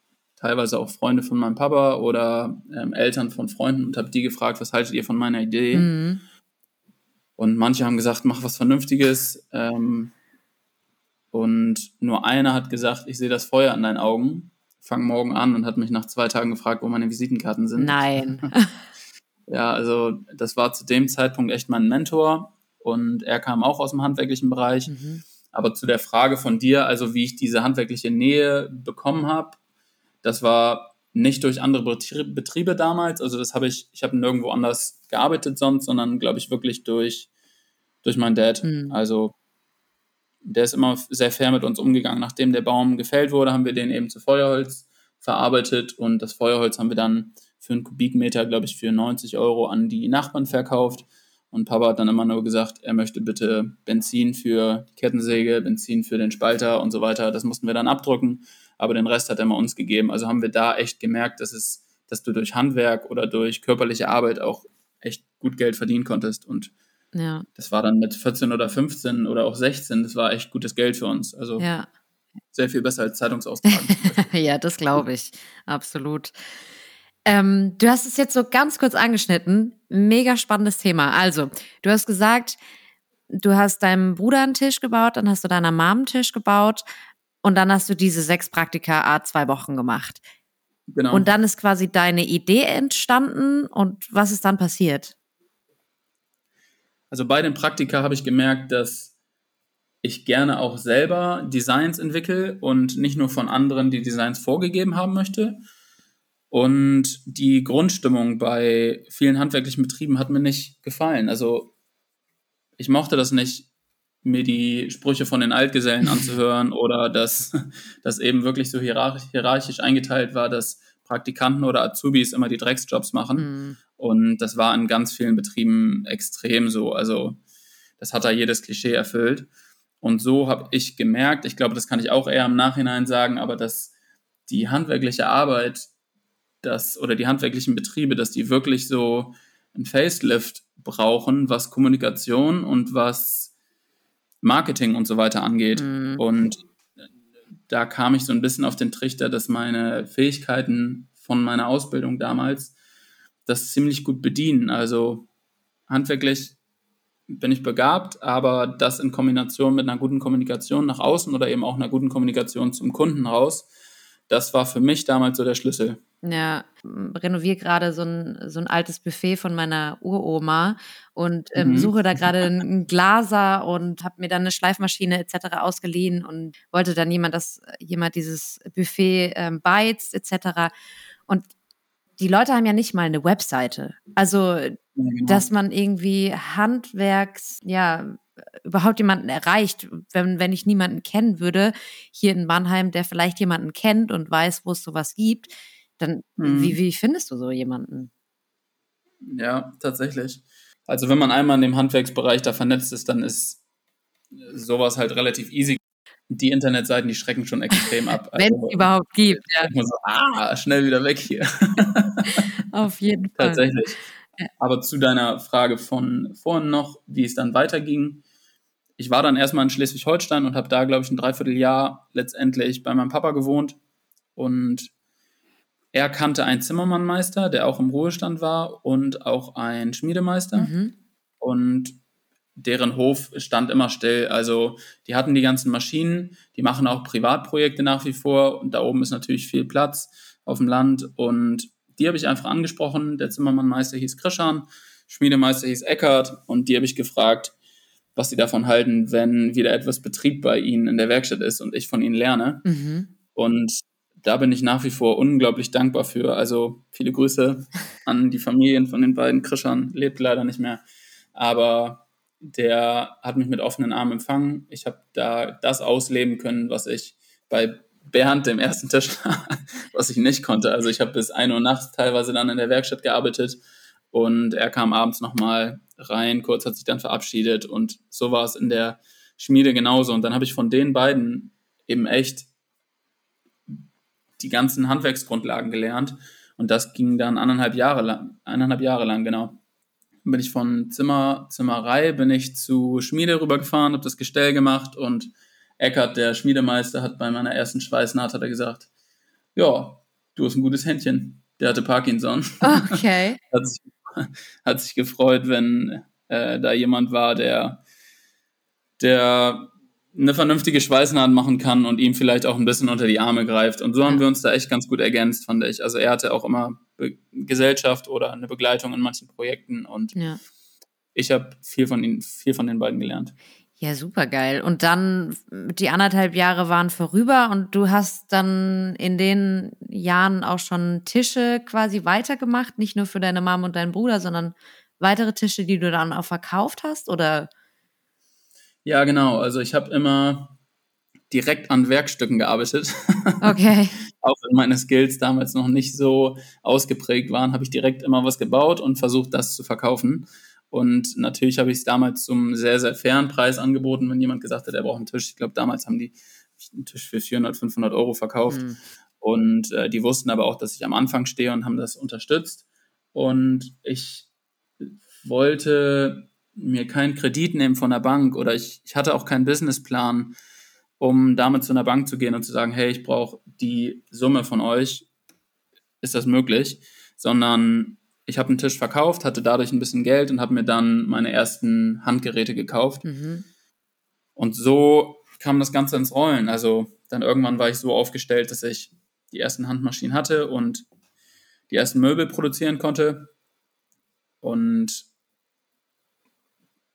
teilweise auch Freunde von meinem Papa oder ähm, Eltern von Freunden und habe die gefragt, was haltet ihr von meiner Idee? Mhm. Und manche haben gesagt, mach was Vernünftiges. Ähm, und nur einer hat gesagt, ich sehe das Feuer an deinen Augen, fang morgen an und hat mich nach zwei Tagen gefragt, wo meine Visitenkarten sind. Nein. <laughs> ja, also das war zu dem Zeitpunkt echt mein Mentor und er kam auch aus dem handwerklichen Bereich. Mhm. Aber zu der Frage von dir, also wie ich diese handwerkliche Nähe bekommen habe, das war nicht durch andere Betriebe damals. Also das habe ich, ich habe nirgendwo anders gearbeitet sonst, sondern glaube ich wirklich durch, durch meinen Dad. Mhm. Also der ist immer sehr fair mit uns umgegangen. Nachdem der Baum gefällt wurde, haben wir den eben zu Feuerholz verarbeitet und das Feuerholz haben wir dann für einen Kubikmeter, glaube ich, für 90 Euro an die Nachbarn verkauft. Und Papa hat dann immer nur gesagt, er möchte bitte Benzin für die Kettensäge, Benzin für den Spalter und so weiter. Das mussten wir dann abdrücken, aber den Rest hat er mal uns gegeben. Also haben wir da echt gemerkt, dass es, dass du durch Handwerk oder durch körperliche Arbeit auch echt gut Geld verdienen konntest. Und ja. Das war dann mit 14 oder 15 oder auch 16, das war echt gutes Geld für uns. Also ja. sehr viel besser als Zeitungsaustragen. <laughs> ja, das glaube ich. Absolut. Ähm, du hast es jetzt so ganz kurz angeschnitten. Mega spannendes Thema. Also, du hast gesagt, du hast deinem Bruder einen Tisch gebaut, dann hast du deiner Mom einen Tisch gebaut und dann hast du diese sechs Praktika A zwei Wochen gemacht. Genau. Und dann ist quasi deine Idee entstanden und was ist dann passiert? Also bei den Praktika habe ich gemerkt, dass ich gerne auch selber Designs entwickle und nicht nur von anderen die Designs vorgegeben haben möchte. Und die Grundstimmung bei vielen handwerklichen Betrieben hat mir nicht gefallen. Also ich mochte das nicht, mir die Sprüche von den Altgesellen anzuhören <laughs> oder dass das eben wirklich so hierarchisch eingeteilt war, dass Praktikanten oder Azubis immer die Drecksjobs machen. Mhm. Und das war in ganz vielen Betrieben extrem so. Also das hat da jedes Klischee erfüllt. Und so habe ich gemerkt, ich glaube, das kann ich auch eher im Nachhinein sagen, aber dass die handwerkliche Arbeit, das oder die handwerklichen Betriebe, dass die wirklich so ein Facelift brauchen, was Kommunikation und was Marketing und so weiter angeht. Mhm. Und da kam ich so ein bisschen auf den Trichter, dass meine Fähigkeiten von meiner Ausbildung damals das ziemlich gut bedienen. Also handwerklich bin ich begabt, aber das in Kombination mit einer guten Kommunikation nach außen oder eben auch einer guten Kommunikation zum Kunden raus, das war für mich damals so der Schlüssel. Ja, renoviere gerade so ein, so ein altes Buffet von meiner Uroma und ähm, mhm. suche da gerade einen Glaser und habe mir dann eine Schleifmaschine etc. ausgeliehen und wollte dann jemand, dass jemand dieses Buffet ähm, beizt etc. Und die Leute haben ja nicht mal eine Webseite. Also, ja, genau. dass man irgendwie Handwerks, ja, überhaupt jemanden erreicht, wenn, wenn ich niemanden kennen würde, hier in Mannheim, der vielleicht jemanden kennt und weiß, wo es sowas gibt, dann mhm. wie, wie findest du so jemanden? Ja, tatsächlich. Also wenn man einmal in dem Handwerksbereich da vernetzt ist, dann ist sowas halt relativ easy die Internetseiten, die schrecken schon extrem ab. <laughs> Wenn es also, überhaupt gibt, ja. So, ah, schnell wieder weg hier. <laughs> Auf jeden Fall. Tatsächlich. Aber zu deiner Frage von vorhin noch, wie es dann weiterging. Ich war dann erstmal in Schleswig-Holstein und habe da, glaube ich, ein Dreivierteljahr letztendlich bei meinem Papa gewohnt. Und er kannte einen Zimmermannmeister, der auch im Ruhestand war und auch einen Schmiedemeister. Mhm. Und deren Hof stand immer still. Also die hatten die ganzen Maschinen, die machen auch Privatprojekte nach wie vor und da oben ist natürlich viel Platz auf dem Land und die habe ich einfach angesprochen. Der Zimmermannmeister hieß Krischan, Schmiedemeister hieß Eckert und die habe ich gefragt, was sie davon halten, wenn wieder etwas Betrieb bei ihnen in der Werkstatt ist und ich von ihnen lerne. Mhm. Und da bin ich nach wie vor unglaublich dankbar für. Also viele Grüße an die Familien von den beiden. Krischan lebt leider nicht mehr. Aber der hat mich mit offenen Armen empfangen. Ich habe da das ausleben können, was ich bei Bernd, dem ersten Tischler, <laughs> was ich nicht konnte. Also ich habe bis 1 Uhr nachts teilweise dann in der Werkstatt gearbeitet und er kam abends nochmal rein, kurz hat sich dann verabschiedet und so war es in der Schmiede genauso. Und dann habe ich von den beiden eben echt die ganzen Handwerksgrundlagen gelernt und das ging dann anderthalb Jahre lang, eineinhalb Jahre lang, genau. Dann bin ich von Zimmer, Zimmerei, bin ich zu Schmiede rübergefahren, habe das Gestell gemacht und Eckert, der Schmiedemeister, hat bei meiner ersten Schweißnaht hat er gesagt, ja, du hast ein gutes Händchen. Der hatte Parkinson. Okay. <laughs> hat, sich, hat sich gefreut, wenn äh, da jemand war, der, der eine vernünftige Schweißnaht machen kann und ihm vielleicht auch ein bisschen unter die Arme greift. Und so haben wir uns da echt ganz gut ergänzt, fand ich. Also er hatte auch immer Be Gesellschaft oder eine Begleitung in manchen Projekten und ja. ich habe viel von ihnen, viel von den beiden gelernt. Ja, super geil. Und dann die anderthalb Jahre waren vorüber und du hast dann in den Jahren auch schon Tische quasi weitergemacht, nicht nur für deine Mom und deinen Bruder, sondern weitere Tische, die du dann auch verkauft hast, oder? Ja, genau. Also ich habe immer direkt an Werkstücken gearbeitet. <laughs> Okay. Auch wenn meine Skills damals noch nicht so ausgeprägt waren, habe ich direkt immer was gebaut und versucht, das zu verkaufen. Und natürlich habe ich es damals zum sehr, sehr fairen Preis angeboten, wenn jemand gesagt hat, er braucht einen Tisch. Ich glaube, damals haben die einen Tisch für 400, 500 Euro verkauft. Mhm. Und äh, die wussten aber auch, dass ich am Anfang stehe und haben das unterstützt. Und ich wollte mir keinen Kredit nehmen von der Bank oder ich, ich hatte auch keinen Businessplan, um damit zu einer Bank zu gehen und zu sagen, hey, ich brauche die Summe von euch, ist das möglich? Sondern ich habe einen Tisch verkauft, hatte dadurch ein bisschen Geld und habe mir dann meine ersten Handgeräte gekauft. Mhm. Und so kam das Ganze ins Rollen. Also dann irgendwann war ich so aufgestellt, dass ich die ersten Handmaschinen hatte und die ersten Möbel produzieren konnte. Und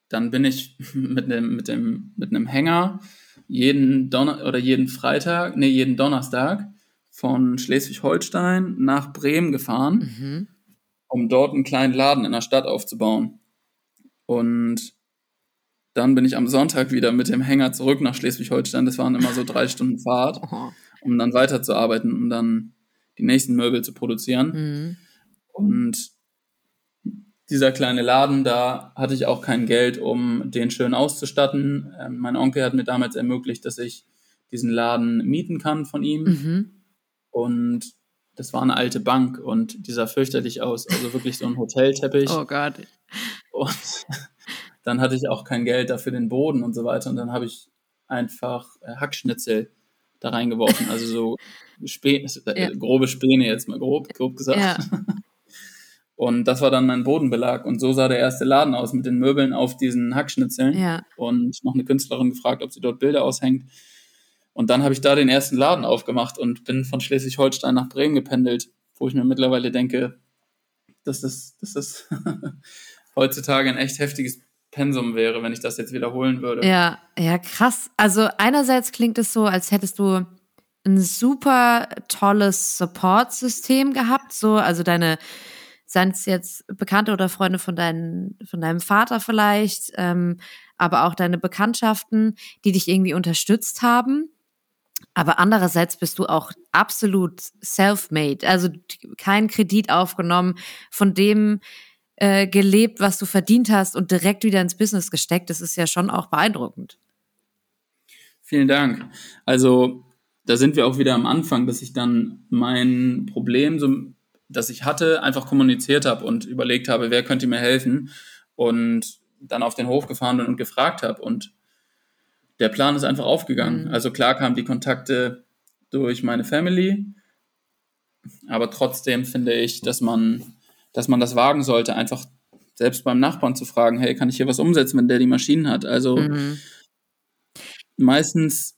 dann bin ich <laughs> mit einem, mit dem, mit einem Hänger jeden Donner oder jeden Freitag, nee, jeden Donnerstag von Schleswig-Holstein nach Bremen gefahren, mhm. um dort einen kleinen Laden in der Stadt aufzubauen. Und dann bin ich am Sonntag wieder mit dem Hänger zurück nach Schleswig-Holstein. Das waren immer so drei <laughs> Stunden Fahrt, um dann weiterzuarbeiten, um dann die nächsten Möbel zu produzieren. Mhm. Und dieser kleine Laden, da hatte ich auch kein Geld, um den schön auszustatten. Ähm, mein Onkel hat mir damals ermöglicht, dass ich diesen Laden mieten kann von ihm. Mhm. Und das war eine alte Bank und die sah fürchterlich aus. Also wirklich so ein Hotelteppich. Oh Gott. Und <laughs> dann hatte ich auch kein Geld dafür den Boden und so weiter. Und dann habe ich einfach äh, Hackschnitzel da reingeworfen. Also so Späne, äh, ja. grobe Späne jetzt mal grob, grob gesagt. Ja. <laughs> Und das war dann mein Bodenbelag. Und so sah der erste Laden aus mit den Möbeln auf diesen Hackschnitzeln. Ja. Und noch eine Künstlerin gefragt, ob sie dort Bilder aushängt. Und dann habe ich da den ersten Laden aufgemacht und bin von Schleswig-Holstein nach Bremen gependelt, wo ich mir mittlerweile denke, dass das, dass das <laughs> heutzutage ein echt heftiges Pensum wäre, wenn ich das jetzt wiederholen würde. Ja, ja, krass. Also einerseits klingt es so, als hättest du ein super tolles Support-System gehabt, so, also deine seien es jetzt Bekannte oder Freunde von, deinen, von deinem Vater vielleicht, ähm, aber auch deine Bekanntschaften, die dich irgendwie unterstützt haben. Aber andererseits bist du auch absolut self-made, also kein Kredit aufgenommen, von dem äh, gelebt, was du verdient hast und direkt wieder ins Business gesteckt. Das ist ja schon auch beeindruckend. Vielen Dank. Also da sind wir auch wieder am Anfang, dass ich dann mein Problem so das ich hatte, einfach kommuniziert habe und überlegt habe, wer könnte mir helfen und dann auf den Hof gefahren bin und gefragt habe und der Plan ist einfach aufgegangen. Mhm. Also klar kamen die Kontakte durch meine Family, aber trotzdem finde ich, dass man, dass man das wagen sollte, einfach selbst beim Nachbarn zu fragen, hey, kann ich hier was umsetzen, wenn der die Maschinen hat? Also mhm. meistens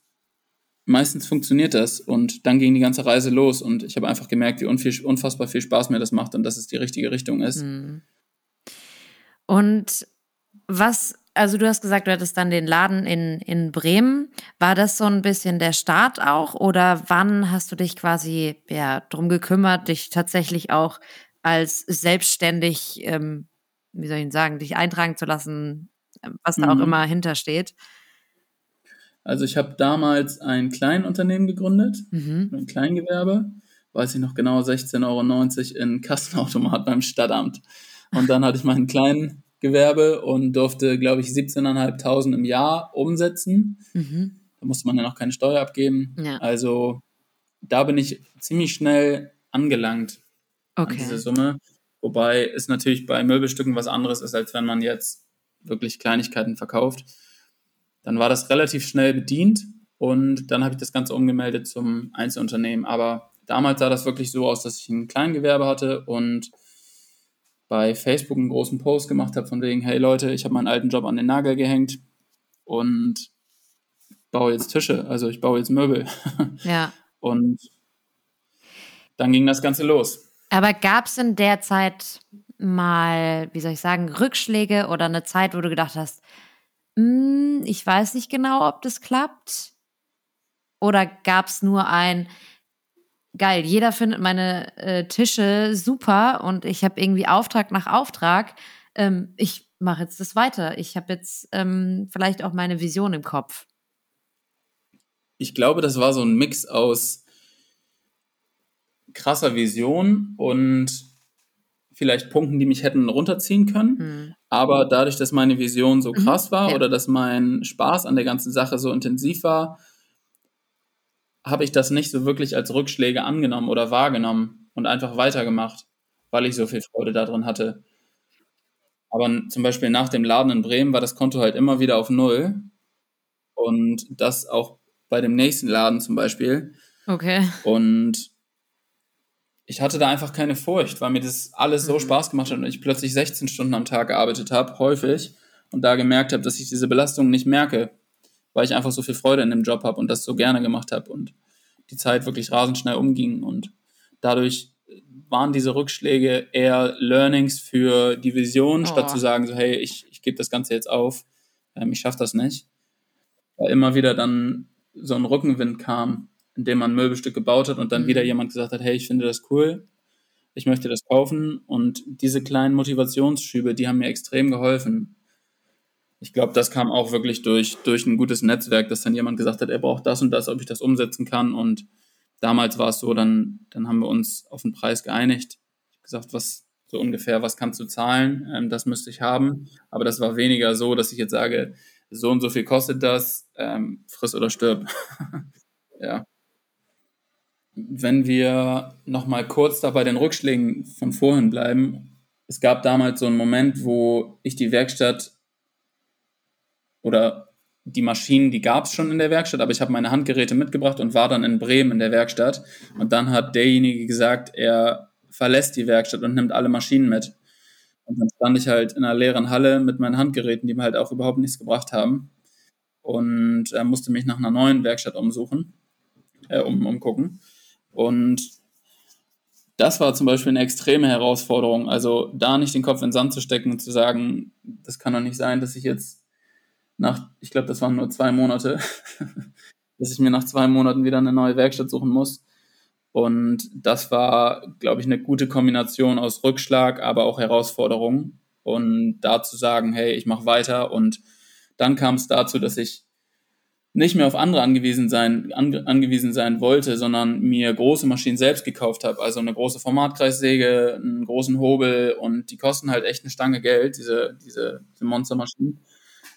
meistens funktioniert das und dann ging die ganze Reise los und ich habe einfach gemerkt, wie unfassbar viel Spaß mir das macht und dass es die richtige Richtung ist. Mhm. Und was, also du hast gesagt, du hattest dann den Laden in, in Bremen. War das so ein bisschen der Start auch oder wann hast du dich quasi ja, drum gekümmert, dich tatsächlich auch als selbstständig, ähm, wie soll ich sagen, dich eintragen zu lassen, was da mhm. auch immer hintersteht? Also ich habe damals ein Kleinunternehmen gegründet, Mhm. ein Kleingewerbe, weiß ich noch genau, 16,90 Euro in Kassenautomat <laughs> beim Stadtamt. Und dann hatte ich mein Kleingewerbe und durfte, glaube ich, 17.500 im Jahr umsetzen. Mhm. Da musste man ja noch keine Steuer abgeben. Ja. Also da bin ich ziemlich schnell angelangt an diese Okay. Summe. Wobei es natürlich bei Möbelstücken was anderes ist, als wenn man jetzt wirklich Kleinigkeiten verkauft. Dann war das relativ schnell bedient und dann habe ich das Ganze umgemeldet zum Einzelunternehmen. Aber damals sah das wirklich so aus, dass ich ein Kleingewerbe hatte und bei Facebook einen großen Post gemacht habe von wegen, hey Leute, ich habe meinen alten Job an den Nagel gehängt und baue jetzt Tische, also ich baue jetzt Möbel. <laughs> Ja. Und dann ging das Ganze los. Aber gab es in der Zeit mal, wie soll ich sagen, Rückschläge oder eine Zeit, wo du gedacht hast, "Hm, ich weiß nicht genau, ob das klappt? Oder gab es nur ein, geil, jeder findet meine äh, Tische super und ich habe irgendwie Auftrag nach Auftrag. Ähm, ich mache jetzt das weiter. Ich habe jetzt ähm, vielleicht auch meine Vision im Kopf. ich glaube, das war so ein Mix aus krasser Vision und vielleicht Punkten, die mich hätten runterziehen können. Hm. Aber dadurch, dass meine Vision so Mhm, krass war ja. oder dass mein Spaß an der ganzen Sache so intensiv war, habe ich das nicht so wirklich als Rückschläge angenommen oder wahrgenommen und einfach weitergemacht, weil ich so viel Freude darin hatte. Aber zum Beispiel nach dem Laden in Bremen war das Konto halt immer wieder auf Null. Und das auch bei dem nächsten Laden zum Beispiel. Okay. Und ich hatte da einfach keine Furcht, weil mir das alles so Mhm. Spaß gemacht hat und ich plötzlich 16 Stunden am Tag gearbeitet habe, häufig, und da gemerkt habe, dass ich diese Belastung nicht merke, weil ich einfach so viel Freude in dem Job habe und das so gerne gemacht habe und die Zeit wirklich rasend schnell umging. Und dadurch waren diese Rückschläge eher Learnings für die Vision, Oh. statt zu sagen, so, hey, ich, ich gebe das Ganze jetzt auf, ähm, ich schaffe das nicht. Weil immer wieder dann so ein Rückenwind kam, in dem man ein Möbelstück gebaut hat und dann Mhm. wieder jemand gesagt hat, hey, ich finde das cool, ich möchte das kaufen. Und diese kleinen Motivationsschübe, die haben mir extrem geholfen. Ich glaube, das kam auch wirklich durch, durch ein gutes Netzwerk, dass dann jemand gesagt hat, er braucht das und das, ob ich das umsetzen kann. Und damals war es so, dann, dann haben wir uns auf den Preis geeinigt. Ich habe gesagt, was so ungefähr, was kannst du zahlen? Ähm, das müsste ich haben. Aber das war weniger so, dass ich jetzt sage, so und so viel kostet das, ähm, friss oder stirb. <laughs> ja. Wenn wir nochmal kurz da bei den Rückschlägen von vorhin bleiben, es gab damals so einen Moment, wo ich die Werkstatt oder die Maschinen, die gab es schon in der Werkstatt, aber ich habe meine Handgeräte mitgebracht und war dann in Bremen in der Werkstatt. Und dann hat derjenige gesagt, er verlässt die Werkstatt und nimmt alle Maschinen mit. Und dann stand ich halt in einer leeren Halle mit meinen Handgeräten, die mir halt auch überhaupt nichts gebracht haben. Und äh, musste mich nach einer neuen Werkstatt umsuchen, äh, um, umgucken. Und das war zum Beispiel eine extreme Herausforderung. Also da nicht den Kopf in den Sand zu stecken und zu sagen, das kann doch nicht sein, dass ich jetzt nach, ich glaube, das waren nur zwei Monate, <laughs> dass ich mir nach zwei Monaten wieder eine neue Werkstatt suchen muss. Und das war, glaube ich, eine gute Kombination aus Rückschlag, aber auch Herausforderung. Und da zu sagen, hey, ich mache weiter. Und dann kam es dazu, dass ich nicht mehr auf andere angewiesen sein, ange, angewiesen sein wollte, sondern mir große Maschinen selbst gekauft habe. Also eine große Formatkreissäge, einen großen Hobel und die kosten halt echt eine Stange Geld, diese, diese, diese Monstermaschinen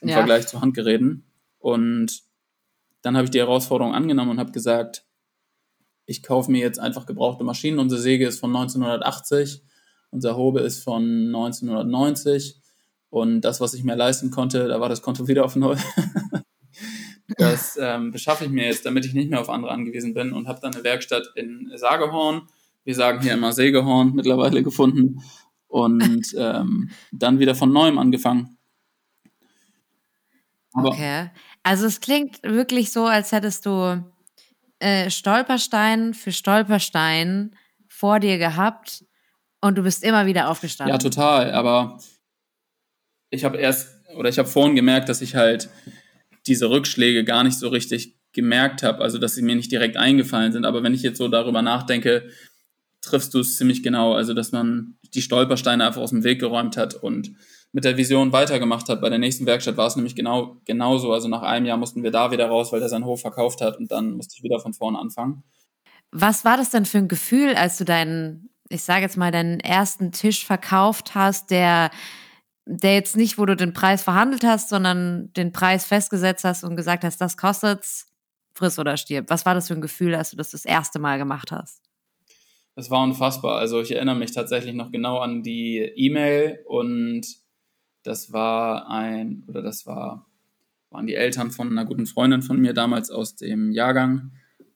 im Ja. Vergleich zu Handgeräten. Und dann habe ich die Herausforderung angenommen und habe gesagt, ich kaufe mir jetzt einfach gebrauchte Maschinen. Unsere Säge ist von 1980, unser Hobel ist von 1990 und das, was ich mir leisten konnte, da war das Konto wieder auf Null. <laughs> das ähm, beschaffe ich mir jetzt, damit ich nicht mehr auf andere angewiesen bin und habe dann eine Werkstatt in Sagehorn. Wir sagen hier immer Sägehorn mittlerweile gefunden und ähm, dann wieder von neuem angefangen. Aber Okay. Also es klingt wirklich so, als hättest du äh, Stolperstein für Stolperstein vor dir gehabt und du bist immer wieder aufgestanden. Ja, total. Aber ich habe erst oder ich habe vorhin gemerkt, dass ich halt diese Rückschläge gar nicht so richtig gemerkt habe, also dass sie mir nicht direkt eingefallen sind. Aber wenn ich jetzt so darüber nachdenke, triffst du es ziemlich genau. Also dass man die Stolpersteine einfach aus dem Weg geräumt hat und mit der Vision weitergemacht hat. Bei der nächsten Werkstatt war es nämlich genau genauso. Also nach einem Jahr mussten wir da wieder raus, weil der seinen Hof verkauft hat und dann musste ich wieder von vorne anfangen. Was war das denn für ein Gefühl, als du deinen, ich sage jetzt mal, deinen ersten Tisch verkauft hast, der, der jetzt nicht, wo du den Preis verhandelt hast, sondern den Preis festgesetzt hast und gesagt hast, das kostet's, friss oder stirb. Was war das für ein Gefühl, als du das das erste Mal gemacht hast? Das war unfassbar. Also ich erinnere mich tatsächlich noch genau an die E-Mail und das war ein, oder das war, waren die Eltern von einer guten Freundin von mir damals aus dem Jahrgang.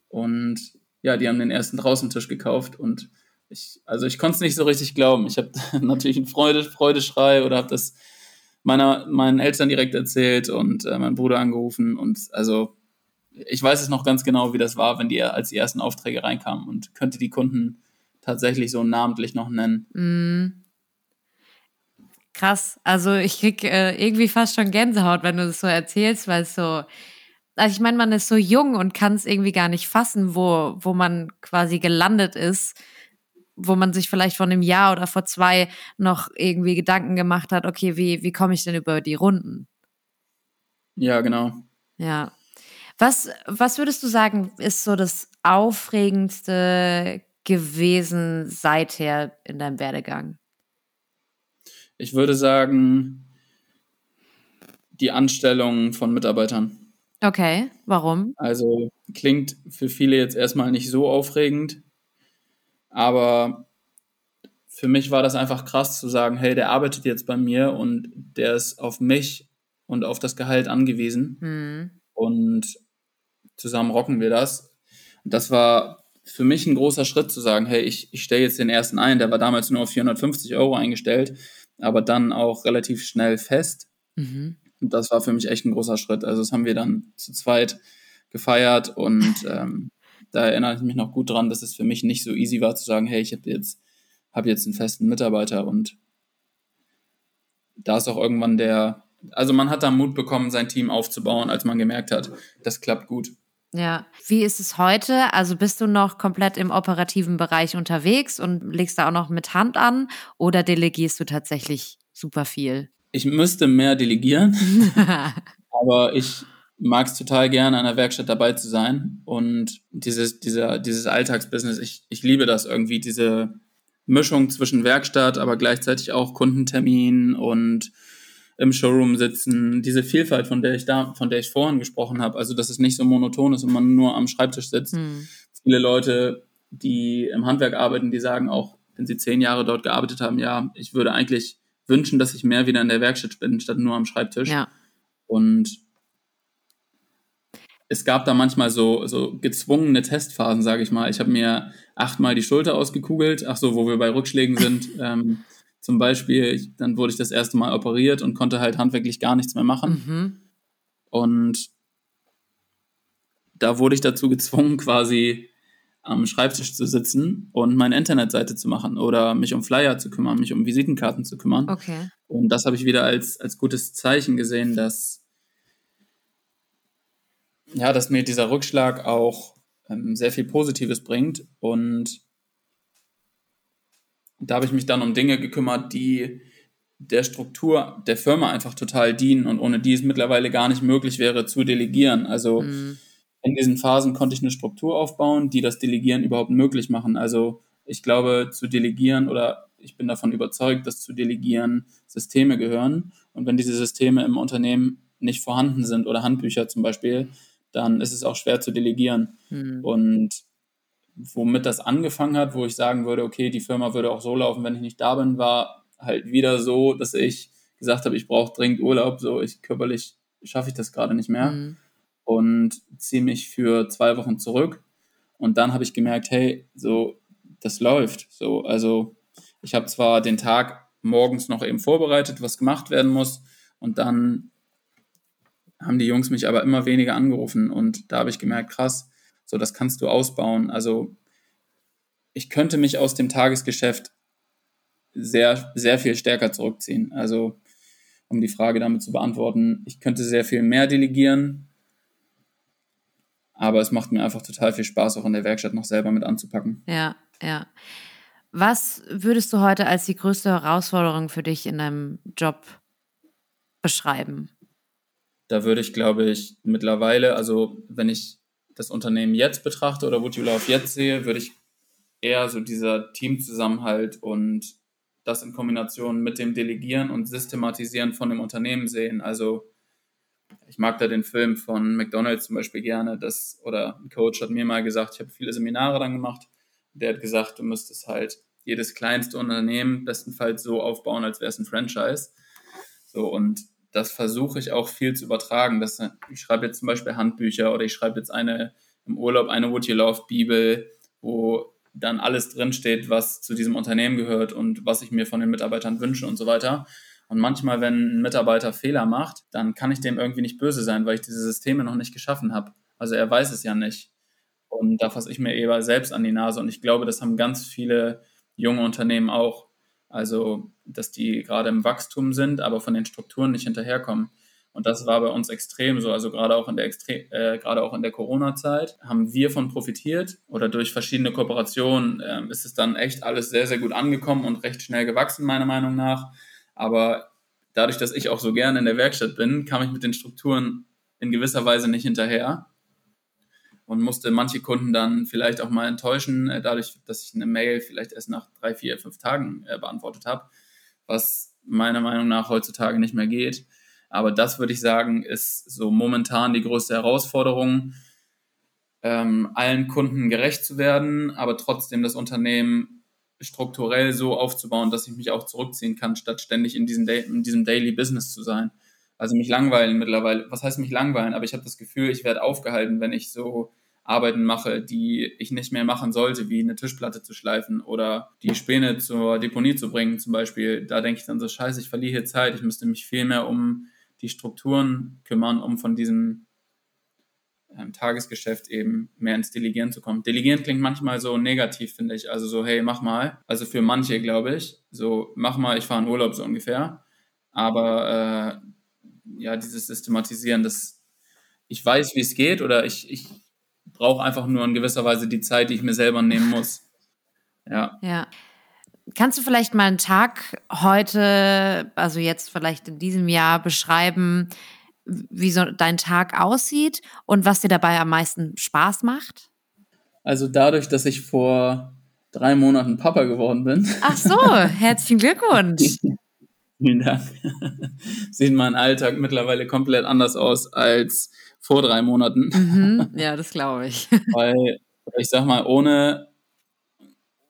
Und ja, die haben den ersten Draußentisch gekauft und ich, also ich konnte es nicht so richtig glauben. Ich habe <laughs> natürlich einen Freude, Freudeschrei oder habe das meiner, meinen Eltern direkt erzählt und äh, meinen Bruder angerufen. Und also ich weiß es noch ganz genau, wie das war, wenn die als die ersten Aufträge reinkamen und könnte die Kunden tatsächlich so namentlich noch nennen. Mm. Krass. Also ich krieg äh, irgendwie fast schon Gänsehaut, wenn du das so erzählst, weil es so, also ich meine, man ist so jung und kann es irgendwie gar nicht fassen, wo, wo man quasi gelandet ist, wo man sich vielleicht vor einem Jahr oder vor zwei noch irgendwie Gedanken gemacht hat, okay, wie, wie komme ich denn über die Runden? Ja, genau. Ja. Was, was würdest du sagen, ist so das aufregendste gewesen seither in deinem Werdegang? Ich würde sagen, die Anstellung von Mitarbeitern. Okay, warum? Also klingt für viele jetzt erstmal nicht so aufregend, aber für mich war das einfach krass zu sagen, hey, der arbeitet jetzt bei mir und der ist auf mich und auf das Gehalt angewiesen. Hm. Und zusammen rocken wir das. Und das war für mich ein großer Schritt zu sagen, hey, ich, ich stelle jetzt den ersten ein, der war damals nur auf 450 Euro eingestellt aber dann auch relativ schnell fest. Mhm. Und das war für mich echt ein großer Schritt. Also das haben wir dann zu zweit gefeiert und ähm, da erinnere ich mich noch gut dran, dass es für mich nicht so easy war zu sagen, hey, ich habe jetzt, hab jetzt einen festen Mitarbeiter und da ist auch irgendwann der, also man hat da Mut bekommen, sein Team aufzubauen, als man gemerkt hat, das klappt gut. Ja. Wie ist es heute? Also bist du noch komplett im operativen Bereich unterwegs und legst da auch noch mit Hand an oder delegierst du tatsächlich super viel? Ich müsste mehr delegieren, <laughs> aber ich mag es total gerne, an der Werkstatt dabei zu sein und dieses, dieser, dieses Alltagsbusiness, ich, ich liebe das irgendwie, diese Mischung zwischen Werkstatt, aber gleichzeitig auch Kundentermin und im Showroom sitzen, diese Vielfalt, von der ich da, von der ich vorhin gesprochen habe, also dass es nicht so monoton ist und man nur am Schreibtisch sitzt. Hm. Viele Leute, die im Handwerk arbeiten, die sagen auch, wenn sie zehn Jahre dort gearbeitet haben, ja, ich würde eigentlich wünschen, dass ich mehr wieder in der Werkstatt bin, statt nur am Schreibtisch. Ja. Und es gab da manchmal so, so gezwungene Testphasen, sage ich mal. Ich habe mir achtmal die Schulter ausgekugelt, ach so, wo wir bei Rückschlägen sind. <laughs> ähm, zum Beispiel, ich, dann wurde ich das erste Mal operiert und konnte halt handwerklich gar nichts mehr machen. Mhm. Und da wurde ich dazu gezwungen, quasi am Schreibtisch zu sitzen und meine Internetseite zu machen oder mich um Flyer zu kümmern, mich um Visitenkarten zu kümmern. Okay. Und das habe ich wieder als, als gutes Zeichen gesehen, dass, ja, dass mir dieser Rückschlag auch ähm, sehr viel Positives bringt und da habe ich mich dann um Dinge gekümmert, die der Struktur der Firma einfach total dienen und ohne die es mittlerweile gar nicht möglich wäre zu delegieren. Also Mhm. in diesen Phasen konnte ich eine Struktur aufbauen, die das Delegieren überhaupt möglich machen. Also ich glaube, zu delegieren oder ich bin davon überzeugt, dass zu delegieren Systeme gehören. Und wenn diese Systeme im Unternehmen nicht vorhanden sind oder Handbücher zum Beispiel, dann ist es auch schwer zu delegieren. Mhm. Und womit das angefangen hat, wo ich sagen würde, okay, die Firma würde auch so laufen, wenn ich nicht da bin, war halt wieder so, dass ich gesagt habe, ich brauche dringend Urlaub, so ich körperlich schaffe ich das gerade nicht mehr Mhm. und ziehe mich für zwei Wochen zurück. Und dann habe ich gemerkt, hey, so, das läuft. So, also ich habe zwar den Tag morgens noch eben vorbereitet, was gemacht werden muss, und dann haben die Jungs mich aber immer weniger angerufen und da habe ich gemerkt, krass, so das kannst du ausbauen. Also ich könnte mich aus dem Tagesgeschäft sehr, sehr viel stärker zurückziehen. Also um die Frage damit zu beantworten, ich könnte sehr viel mehr delegieren, aber es macht mir einfach total viel Spaß, auch in der Werkstatt noch selber mit anzupacken. Ja, ja. Was würdest du heute als die größte Herausforderung für dich in deinem Job beschreiben? Da würde ich, glaube ich, mittlerweile, also wenn ich das Unternehmen jetzt betrachte oder Would You Love jetzt sehe, würde ich eher so dieser Teamzusammenhalt und das in Kombination mit dem Delegieren und Systematisieren von dem Unternehmen sehen. Also ich mag da den Film von McDonald's zum Beispiel gerne, das, oder ein Coach hat mir mal gesagt, ich habe viele Seminare dann gemacht, der hat gesagt, du müsstest halt jedes kleinste Unternehmen bestenfalls so aufbauen, als wäre es ein Franchise. So, und das versuche ich auch viel zu übertragen. Das, ich schreibe jetzt zum Beispiel Handbücher oder ich schreibe jetzt eine im Urlaub eine Would You Love Bibel, wo dann alles drinsteht, was zu diesem Unternehmen gehört und was ich mir von den Mitarbeitern wünsche und so weiter. Und manchmal, wenn ein Mitarbeiter Fehler macht, dann kann ich dem irgendwie nicht böse sein, weil ich diese Systeme noch nicht geschaffen habe. Also er weiß es ja nicht. Und da fasse ich mir eher selbst an die Nase. Und ich glaube, das haben ganz viele junge Unternehmen auch. Also, dass die gerade im Wachstum sind, aber von den Strukturen nicht hinterherkommen. Und das war bei uns extrem so. Also gerade auch in der äh, gerade auch in der Corona-Zeit haben wir von profitiert oder durch verschiedene Kooperationen äh, ist es dann echt alles sehr, sehr gut angekommen und recht schnell gewachsen, meiner Meinung nach. Aber dadurch, dass ich auch so gerne in der Werkstatt bin, kam ich mit den Strukturen in gewisser Weise nicht hinterher und musste manche Kunden dann vielleicht auch mal enttäuschen, äh, dadurch, dass ich eine Mail vielleicht erst nach drei, vier, fünf Tagen äh, beantwortet habe, was meiner Meinung nach heutzutage nicht mehr geht. Aber das würde ich sagen, ist so momentan die größte Herausforderung, ähm, allen Kunden gerecht zu werden, aber trotzdem das Unternehmen strukturell so aufzubauen, dass ich mich auch zurückziehen kann, statt ständig in diesem, in diesem Daily Business zu sein. Also mich langweilen mittlerweile. Was heißt mich langweilen? Aber ich habe das Gefühl, ich werde aufgehalten, wenn ich so Arbeiten mache, die ich nicht mehr machen sollte, wie eine Tischplatte zu schleifen oder die Späne zur Deponie zu bringen zum Beispiel. Da denke ich dann so, scheiße, ich verliere hier Zeit. Ich müsste mich viel mehr um die Strukturen kümmern, um von diesem ähm, Tagesgeschäft eben mehr ins Delegieren zu kommen. Delegieren klingt manchmal so negativ, finde ich. Also so, hey, mach mal. Also für manche, glaube ich, so, mach mal, ich fahre in Urlaub so ungefähr. Aber äh, ja, dieses Systematisieren, das ich weiß, wie es geht oder ich, ich brauche einfach nur in gewisser Weise die Zeit, die ich mir selber nehmen muss. <laughs> Ja. Ja. Kannst du vielleicht mal einen Tag heute, also jetzt vielleicht in diesem Jahr beschreiben, wie so dein Tag aussieht und was dir dabei am meisten Spaß macht? Also dadurch, dass ich vor drei Monaten Papa geworden bin. Ach so, <laughs> herzlichen Glückwunsch. <laughs> Vielen Dank. <laughs> Sieht mein Alltag mittlerweile komplett anders aus als vor drei Monaten. Mhm, <laughs> ja, das glaube ich. Weil, ich sag mal, ohne,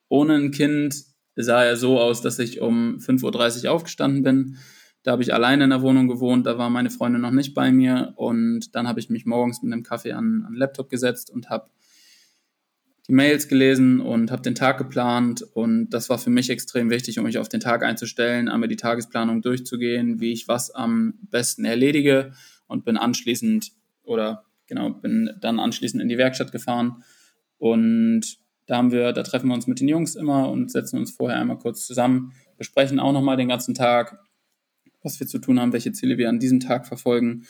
ohne ein Kind sah er so aus, dass ich um 5.30 Uhr aufgestanden bin. Da habe ich alleine in der Wohnung gewohnt, da war meine Freundin noch nicht bei mir und dann habe ich mich morgens mit einem Kaffee an, an den Laptop gesetzt und habe die Mails gelesen und habe den Tag geplant und das war für mich extrem wichtig, um mich auf den Tag einzustellen, einmal die Tagesplanung durchzugehen, wie ich was am besten erledige und bin anschließend oder genau, bin dann anschließend in die Werkstatt gefahren und da haben wir, da treffen wir uns mit den Jungs immer und setzen uns vorher einmal kurz zusammen, besprechen auch nochmal den ganzen Tag, was wir zu tun haben, welche Ziele wir an diesem Tag verfolgen.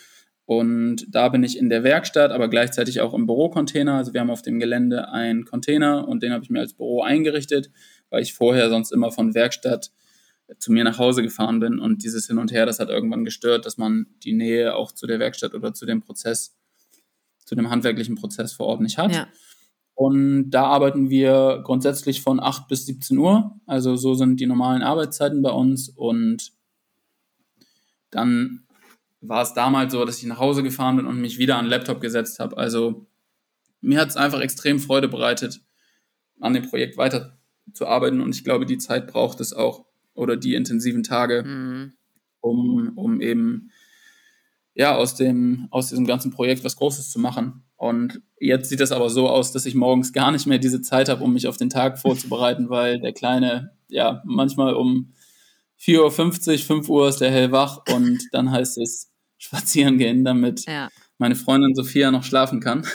Und da bin ich in der Werkstatt, aber gleichzeitig auch im Bürocontainer. Also wir haben auf dem Gelände einen Container und den habe ich mir als Büro eingerichtet, weil ich vorher sonst immer von Werkstatt zu mir nach Hause gefahren bin und dieses Hin und Her, das hat irgendwann gestört, dass man die Nähe auch zu der Werkstatt oder zu dem Prozess, zu dem handwerklichen Prozess vor Ort nicht hat. Ja. Und da arbeiten wir grundsätzlich von 8 bis 17 Uhr. Also so sind die normalen Arbeitszeiten bei uns. Und dann war es damals so, dass ich nach Hause gefahren bin und mich wieder an den Laptop gesetzt habe. Also mir hat es einfach extrem Freude bereitet, an dem Projekt weiterzuarbeiten. Und ich glaube, die Zeit braucht es auch oder die intensiven Tage, mhm. um, um eben ja, aus, dem, aus diesem ganzen Projekt was Großes zu machen. Und jetzt sieht es aber so aus, dass ich morgens gar nicht mehr diese Zeit habe, um mich auf den Tag vorzubereiten, <laughs> weil der Kleine, ja, manchmal um 4.50 Uhr, 5 Uhr ist der hellwach und dann heißt es spazieren gehen, damit ja. meine Freundin Sophia noch schlafen kann,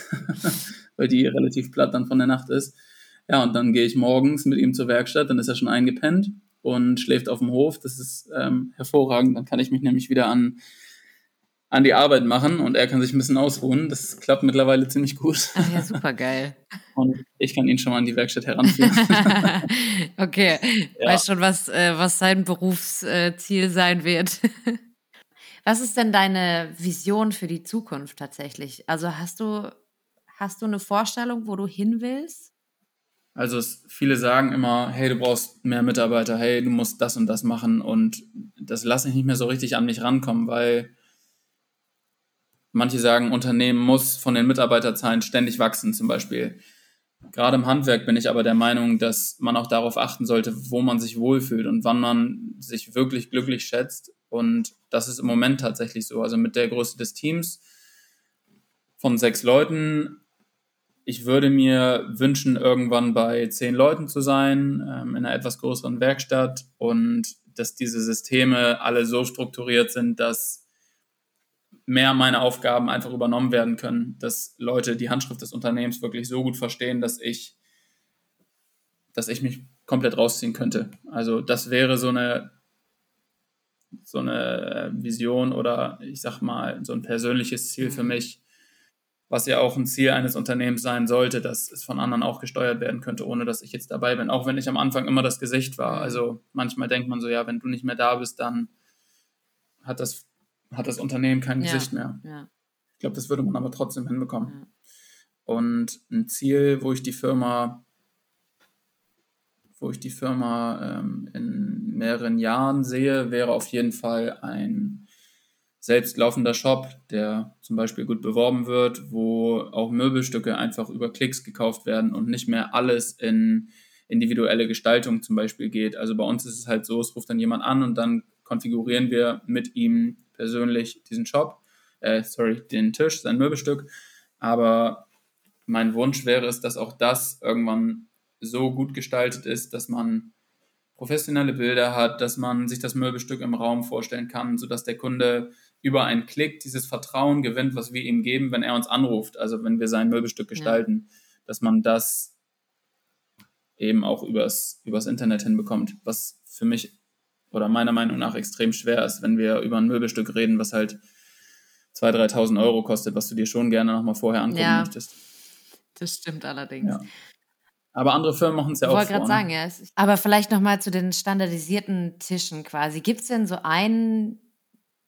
<laughs> weil die relativ platt dann von der Nacht ist. Ja, und dann gehe ich morgens mit ihm zur Werkstatt, dann ist er schon eingepennt und schläft auf dem Hof. Das ist ähm, hervorragend. Dann kann ich mich nämlich wieder an, an die Arbeit machen und er kann sich ein bisschen ausruhen. Das klappt mittlerweile ziemlich gut. Ach ja, super geil. <laughs> Und ich kann ihn schon mal an die Werkstatt heranführen. <laughs> okay, ja. weiß schon, was, äh, was sein Berufsziel sein wird. Was ist denn deine Vision für die Zukunft tatsächlich? Also hast du, hast du eine Vorstellung, wo du hin willst? Also es, viele sagen immer, hey, du brauchst mehr Mitarbeiter, hey, du musst das und das machen und das lasse ich nicht mehr so richtig an mich rankommen, weil manche sagen, Unternehmen muss von den Mitarbeiterzahlen ständig wachsen zum Beispiel. Gerade im Handwerk bin ich aber der Meinung, dass man auch darauf achten sollte, wo man sich wohlfühlt und wann man sich wirklich glücklich schätzt. Und das ist im Moment tatsächlich so. Also mit der Größe des Teams von sechs Leuten ich würde mir wünschen, irgendwann bei zehn Leuten zu sein, ähm, in einer etwas größeren Werkstatt und dass diese Systeme alle so strukturiert sind, dass mehr meiner Aufgaben einfach übernommen werden können, dass Leute die Handschrift des Unternehmens wirklich so gut verstehen, dass ich, dass ich mich komplett rausziehen könnte. Also das wäre so eine so eine Vision oder ich sag mal so ein persönliches Ziel für mhm. mich, was ja auch ein Ziel eines Unternehmens sein sollte, dass es von anderen auch gesteuert werden könnte, ohne dass ich jetzt dabei bin. Auch wenn ich am Anfang immer das Gesicht war. Also manchmal denkt man so, ja, wenn du nicht mehr da bist, dann hat das, hat das Unternehmen kein ja, Gesicht mehr. Ja. Ich glaube, das würde man aber trotzdem hinbekommen. Ja. Und ein Ziel, wo ich die Firma, wo ich die Firma ähm, in mehreren Jahren sehe, wäre auf jeden Fall ein selbstlaufender Shop, der zum Beispiel gut beworben wird, wo auch Möbelstücke einfach über Klicks gekauft werden und nicht mehr alles in individuelle Gestaltung zum Beispiel geht. Also bei uns ist es halt so, es ruft dann jemand an und dann konfigurieren wir mit ihm persönlich diesen Shop, äh, sorry, den Tisch, sein Möbelstück. Aber mein Wunsch wäre es, dass auch das irgendwann so gut gestaltet ist, dass man professionelle Bilder hat, dass man sich das Möbelstück im Raum vorstellen kann, sodass der Kunde über einen Klick dieses Vertrauen gewinnt, was wir ihm geben, wenn er uns anruft, also wenn wir sein Möbelstück gestalten, ja. dass man das eben auch übers, übers Internet hinbekommt, was für mich oder meiner Meinung nach extrem schwer ist, wenn wir über ein Möbelstück reden, was halt 2.000, 3.000 Euro kostet, was du dir schon gerne nochmal vorher angucken ja, möchtest. Das stimmt allerdings. Ja. Aber andere Firmen machen es ja auch. Ich wollte gerade sagen, ja. Aber vielleicht nochmal zu den standardisierten Tischen quasi. Gibt es denn so einen,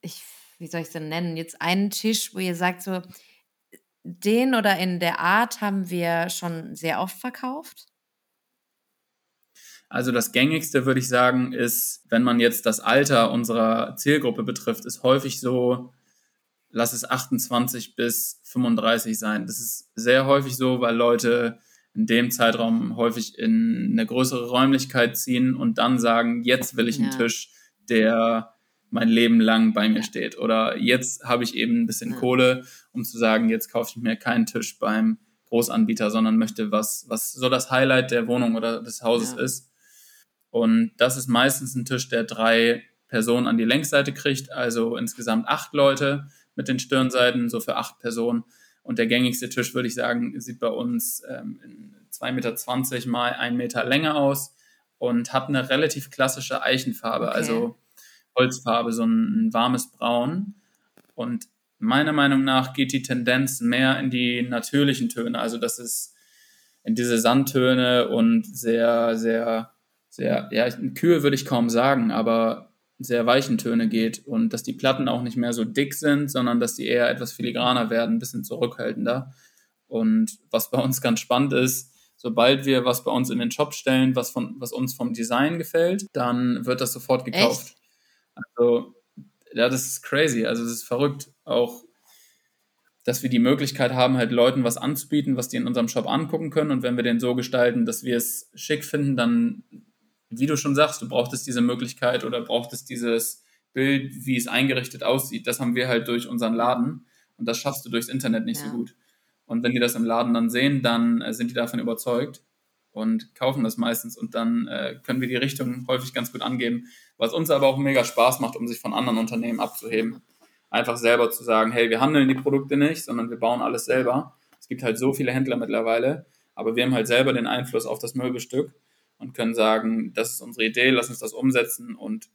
ich wie soll ich es denn nennen, jetzt einen Tisch, wo ihr sagt, so, den oder in der Art haben wir schon sehr oft verkauft? Also das gängigste würde ich sagen ist, wenn man jetzt das Alter unserer Zielgruppe betrifft, ist häufig so, lass es 28 bis 35 sein. Das ist sehr häufig so, weil Leute in dem Zeitraum häufig in eine größere Räumlichkeit ziehen und dann sagen, jetzt will ich einen ja. Tisch, der mein Leben lang bei mir steht. Oder jetzt habe ich eben ein bisschen ja. Kohle, um zu sagen, jetzt kaufe ich mir keinen Tisch beim Großanbieter, sondern möchte was, was so das Highlight der Wohnung oder des Hauses ja. ist. Und das ist meistens ein Tisch, der drei Personen an die Längsseite kriegt, also insgesamt acht Leute mit den Stirnseiten, so für acht Personen. Und der gängigste Tisch, würde ich sagen, sieht bei uns ähm, in 2,20 Meter mal 1 Meter Länge aus und hat eine relativ klassische Eichenfarbe. Okay. Also Holzfarbe, so ein, ein warmes Braun. Und meiner Meinung nach geht die Tendenz mehr in die natürlichen Töne, also dass es in diese Sandtöne und sehr, sehr, sehr, ja, kühl würde ich kaum sagen, aber sehr weichen Töne geht und dass die Platten auch nicht mehr so dick sind, sondern dass die eher etwas filigraner werden, ein bisschen zurückhaltender. Und was bei uns ganz spannend ist, sobald wir was bei uns in den Shop stellen, was, von, was uns vom Design gefällt, dann wird das sofort gekauft. Echt? Also, ja, das ist crazy. Also, es ist verrückt. Auch, dass wir die Möglichkeit haben, halt Leuten was anzubieten, was die in unserem Shop angucken können. Und wenn wir den so gestalten, dass wir es schick finden, dann, wie du schon sagst, du brauchtest diese Möglichkeit oder brauchtest dieses Bild, wie es eingerichtet aussieht. Das haben wir halt durch unseren Laden. Und das schaffst du durchs Internet nicht ja. so gut. Und wenn die das im Laden dann sehen, dann äh, sind die davon überzeugt und kaufen das meistens und dann äh, können wir die Richtung häufig ganz gut angeben, was uns aber auch mega Spaß macht, um sich von anderen Unternehmen abzuheben. Einfach selber zu sagen, hey, wir handeln die Produkte nicht, sondern wir bauen alles selber. Es gibt halt so viele Händler mittlerweile, aber wir haben halt selber den Einfluss auf das Möbelstück und können sagen, das ist unsere Idee, lass uns das umsetzen und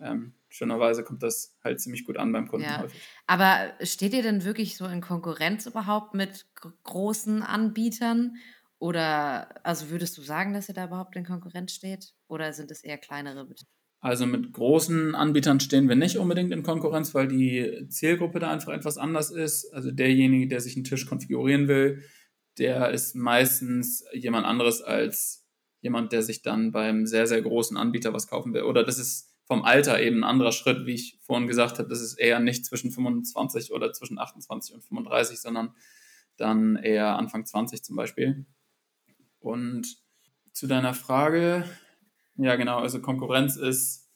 ähm, schönerweise kommt das halt ziemlich gut an beim Kunden ja. häufig. Aber steht ihr denn wirklich so in Konkurrenz überhaupt mit großen Anbietern oder also würdest du sagen, dass ihr da überhaupt in Konkurrenz steht? Oder sind es eher kleinere Betriebe? Also mit großen Anbietern stehen wir nicht unbedingt in Konkurrenz, weil die Zielgruppe da einfach etwas anders ist. Also derjenige, der sich einen Tisch konfigurieren will, der ist meistens jemand anderes als jemand, der sich dann beim sehr, sehr großen Anbieter was kaufen will. Oder das ist vom Alter eben ein anderer Schritt, wie ich vorhin gesagt habe. Das ist eher nicht zwischen 25 oder zwischen 28 und 35, sondern dann eher Anfang 20 zum Beispiel. Und zu deiner Frage, ja genau, also Konkurrenz ist,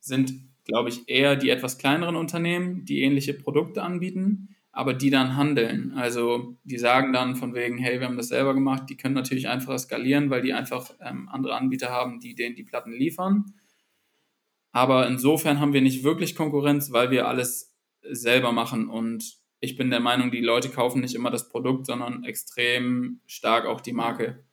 sind, glaube ich, eher die etwas kleineren Unternehmen, die ähnliche Produkte anbieten, aber die dann handeln. Also die sagen dann von wegen, hey, wir haben das selber gemacht, die können natürlich einfacher skalieren, weil die einfach ähm, andere Anbieter haben, die denen die Platten liefern. Aber insofern haben wir nicht wirklich Konkurrenz, weil wir alles selber machen und ich bin der Meinung, die Leute kaufen nicht immer das Produkt, sondern extrem stark auch die Marke.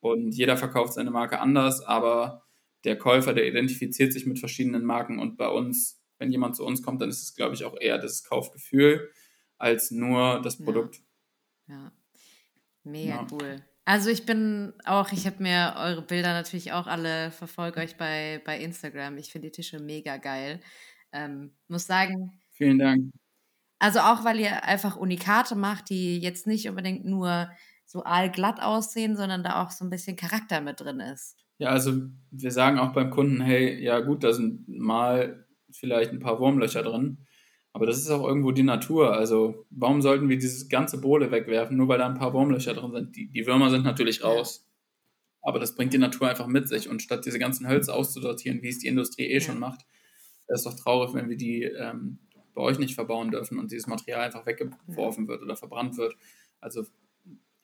Und jeder verkauft seine Marke anders, aber der Käufer, der identifiziert sich mit verschiedenen Marken. Und bei uns, wenn jemand zu uns kommt, dann ist es, glaube ich, auch eher das Kaufgefühl als nur das Produkt. Ja, ja. mega ja. cool. Also ich bin auch, ich habe mir eure Bilder natürlich auch alle, verfolge euch bei, bei Instagram. Ich finde die Tische mega geil. Ähm, muss sagen. Vielen Dank. Also auch, weil ihr einfach Unikate macht, die jetzt nicht unbedingt nur so allglatt aussehen, sondern da auch so ein bisschen Charakter mit drin ist. Ja, also wir sagen auch beim Kunden, hey, ja gut, da sind mal vielleicht ein paar Wurmlöcher drin, aber das ist auch irgendwo die Natur. Also warum sollten wir dieses ganze Bohle wegwerfen, nur weil da ein paar Wurmlöcher drin sind? Die, die Würmer sind natürlich raus. Aber das bringt die Natur einfach mit sich. Und statt diese ganzen Hölzer auszusortieren, wie es die Industrie eh ja. schon macht, wäre es doch traurig, wenn wir die ähm, bei euch nicht verbauen dürfen und dieses Material einfach weggeworfen wird oder verbrannt wird. Also,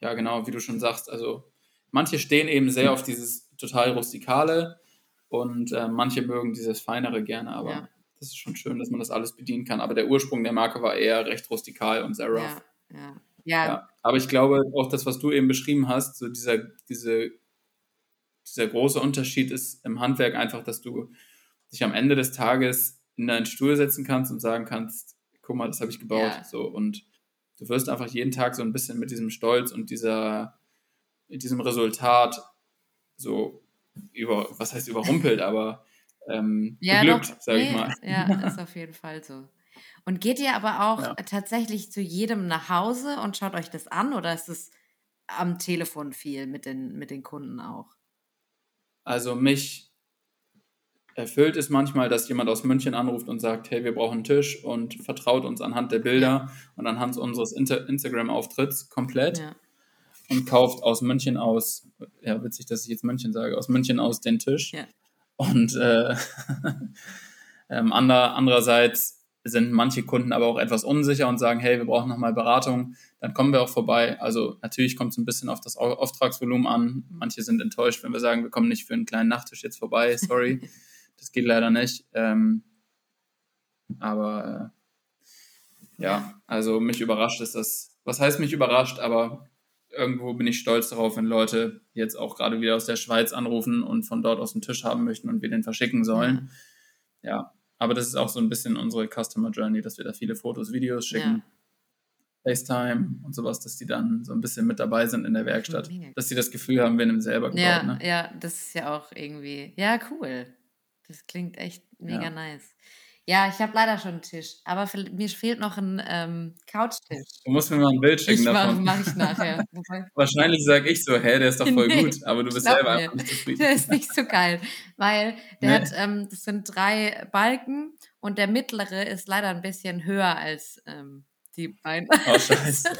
ja, genau, wie du schon sagst, also manche stehen eben sehr auf dieses total rustikale und äh, manche mögen dieses feinere gerne, aber. Das ist schon schön, dass man das alles bedienen kann. Aber der Ursprung der Marke war eher recht rustikal und sehr rough. Ja, ja. ja. ja. Aber ich glaube, auch das, was du eben beschrieben hast, so dieser, diese, dieser große Unterschied ist im Handwerk einfach, dass du dich am Ende des Tages in deinen Stuhl setzen kannst und sagen kannst, guck mal, das habe ich gebaut. Ja. So, und du wirst einfach jeden Tag so ein bisschen mit diesem Stolz und dieser, mit diesem Resultat so über, was heißt überrumpelt, aber ähm, ja, beglückt, sage ich mal. Ja, ist auf jeden Fall so. Und geht ihr aber auch ja. tatsächlich zu jedem nach Hause und schaut euch das an oder ist es am Telefon viel mit den, mit den Kunden auch? Also mich erfüllt es manchmal, dass jemand aus München anruft und sagt, hey, wir brauchen einen Tisch und vertraut uns anhand der Bilder und anhand unseres Inter Instagram-Auftritts komplett ja. und kauft aus München aus, ja, witzig, dass ich jetzt München sage, aus München aus den Tisch. Ja. Und äh, <laughs> ähm, ander, andererseits sind manche Kunden aber auch etwas unsicher und sagen, hey, wir brauchen nochmal Beratung, dann kommen wir auch vorbei. Also natürlich kommt es ein bisschen auf das Auftragsvolumen an. Manche sind enttäuscht, wenn wir sagen, wir kommen nicht für einen kleinen Nachttisch jetzt vorbei, sorry. <laughs> Das geht leider nicht. Ähm, aber äh, ja, also mich überrascht ist das. Was heißt mich überrascht? Aber irgendwo bin ich stolz darauf, wenn Leute jetzt auch gerade wieder aus der Schweiz anrufen und von dort aus den Tisch haben möchten und wir den verschicken sollen. Ja. ja. Aber das ist auch so ein bisschen unsere Customer Journey, dass wir da viele Fotos, Videos schicken. Ja. FaceTime und sowas, dass die dann so ein bisschen mit dabei sind in der Werkstatt. Dass sie das Gefühl haben, wir haben selber gebaut. Ja, ne? ja, das ist ja auch irgendwie, ja, cool. Das klingt echt mega ja. nice. Ja, ich habe leider schon einen Tisch, aber mir fehlt noch ein ähm, Couchtisch. Du musst mir mal ein Bild schicken ich davon. Mach, mach ich nachher. <laughs> Wahrscheinlich sage ich so, hä, der ist doch voll nee, gut, aber du bist selber mir. einfach nicht zufrieden. Der ist nicht so geil, weil der nee. hat, ähm, das sind drei Balken und der mittlere ist leider ein bisschen höher als ähm, die beiden. Oh, scheiße.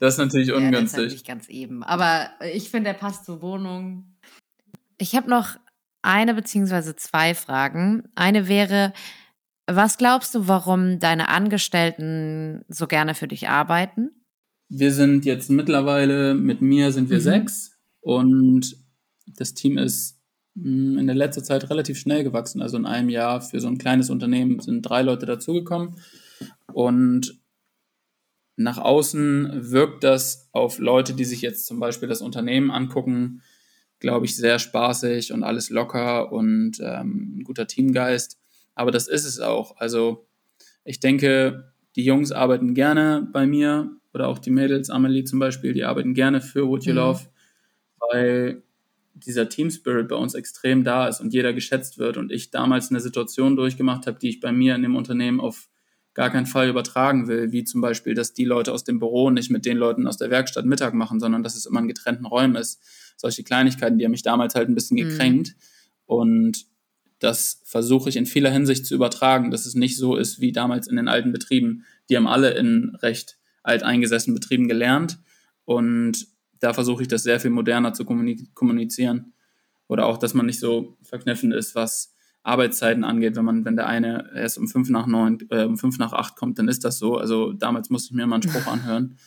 das ist natürlich ungünstig. Ja, das ist nicht ganz eben, aber ich finde, der passt zur Wohnung. Ich habe noch eine beziehungsweise zwei Fragen. Eine wäre, was glaubst du, warum deine Angestellten so gerne für dich arbeiten? Wir sind jetzt mittlerweile, mit mir sind wir mhm. sechs und das Team ist hm, in der letzten Zeit relativ schnell gewachsen. Also in einem Jahr für so ein kleines Unternehmen sind drei Leute dazugekommen und nach außen wirkt das auf Leute, die sich jetzt zum Beispiel das Unternehmen angucken, glaube ich, sehr spaßig und alles locker und ähm, ein guter Teamgeist. Aber das ist es auch. Also ich denke, die Jungs arbeiten gerne bei mir oder auch die Mädels, Amelie zum Beispiel, die arbeiten gerne für Would You mhm. Love, weil dieser Team Spirit bei uns extrem da ist und jeder geschätzt wird und ich damals eine Situation durchgemacht habe, die ich bei mir in dem Unternehmen auf gar keinen Fall übertragen will, wie zum Beispiel, dass die Leute aus dem Büro nicht mit den Leuten aus der Werkstatt Mittag machen, sondern dass es immer in getrennten Räumen ist. Solche Kleinigkeiten, die haben mich damals halt ein bisschen mhm. gekränkt. Mhm. Und das versuche ich in vieler Hinsicht zu übertragen, dass es nicht so ist wie damals in den alten Betrieben. Die haben alle in recht alteingesessenen Betrieben gelernt und da versuche ich das sehr viel moderner zu kommunizieren. Oder auch, dass man nicht so verkniffen ist, was Arbeitszeiten angeht. Wenn man, wenn der eine erst um fünf nach neun, äh, um fünf nach acht kommt, dann ist das so. Also damals musste ich mir mal einen Spruch <laughs> anhören.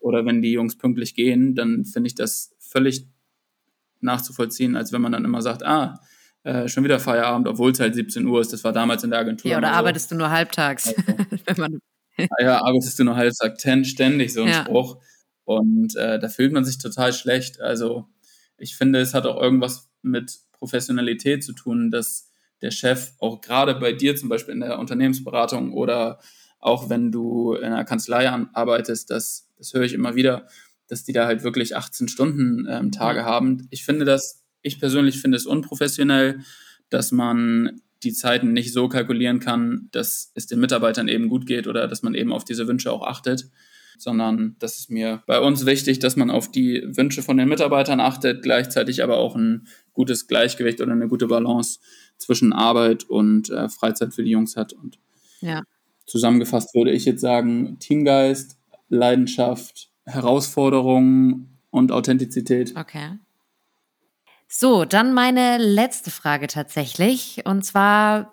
Oder wenn die Jungs pünktlich gehen, dann finde ich das völlig nachzuvollziehen, als wenn man dann immer sagt, ah, äh, schon wieder Feierabend, obwohl es halt 17 Uhr ist. Das war damals in der Agentur. Ja, oder arbeitest du nur halbtags? Also, <laughs> ja, arbeitest du nur halbtags, ständig so ein ja. Spruch. Und äh, da fühlt man sich total schlecht. Also ich finde, es hat auch irgendwas mit Professionalität zu tun, dass der Chef auch gerade bei dir zum Beispiel in der Unternehmensberatung oder auch wenn du in einer Kanzlei arbeitest, das, das höre ich immer wieder, dass die da halt wirklich 18 Stunden ähm, Tage haben. Ich finde das, ich persönlich finde es unprofessionell, dass man die Zeiten nicht so kalkulieren kann, dass es den Mitarbeitern eben gut geht oder dass man eben auf diese Wünsche auch achtet sondern das ist mir bei uns wichtig, dass man auf die Wünsche von den Mitarbeitern achtet, gleichzeitig aber auch ein gutes Gleichgewicht oder eine gute Balance zwischen Arbeit und äh, Freizeit für die Jungs hat. Und ja. zusammengefasst würde ich jetzt sagen, Teamgeist, Leidenschaft, Herausforderungen und Authentizität. Okay. So, dann meine letzte Frage tatsächlich. Und zwar,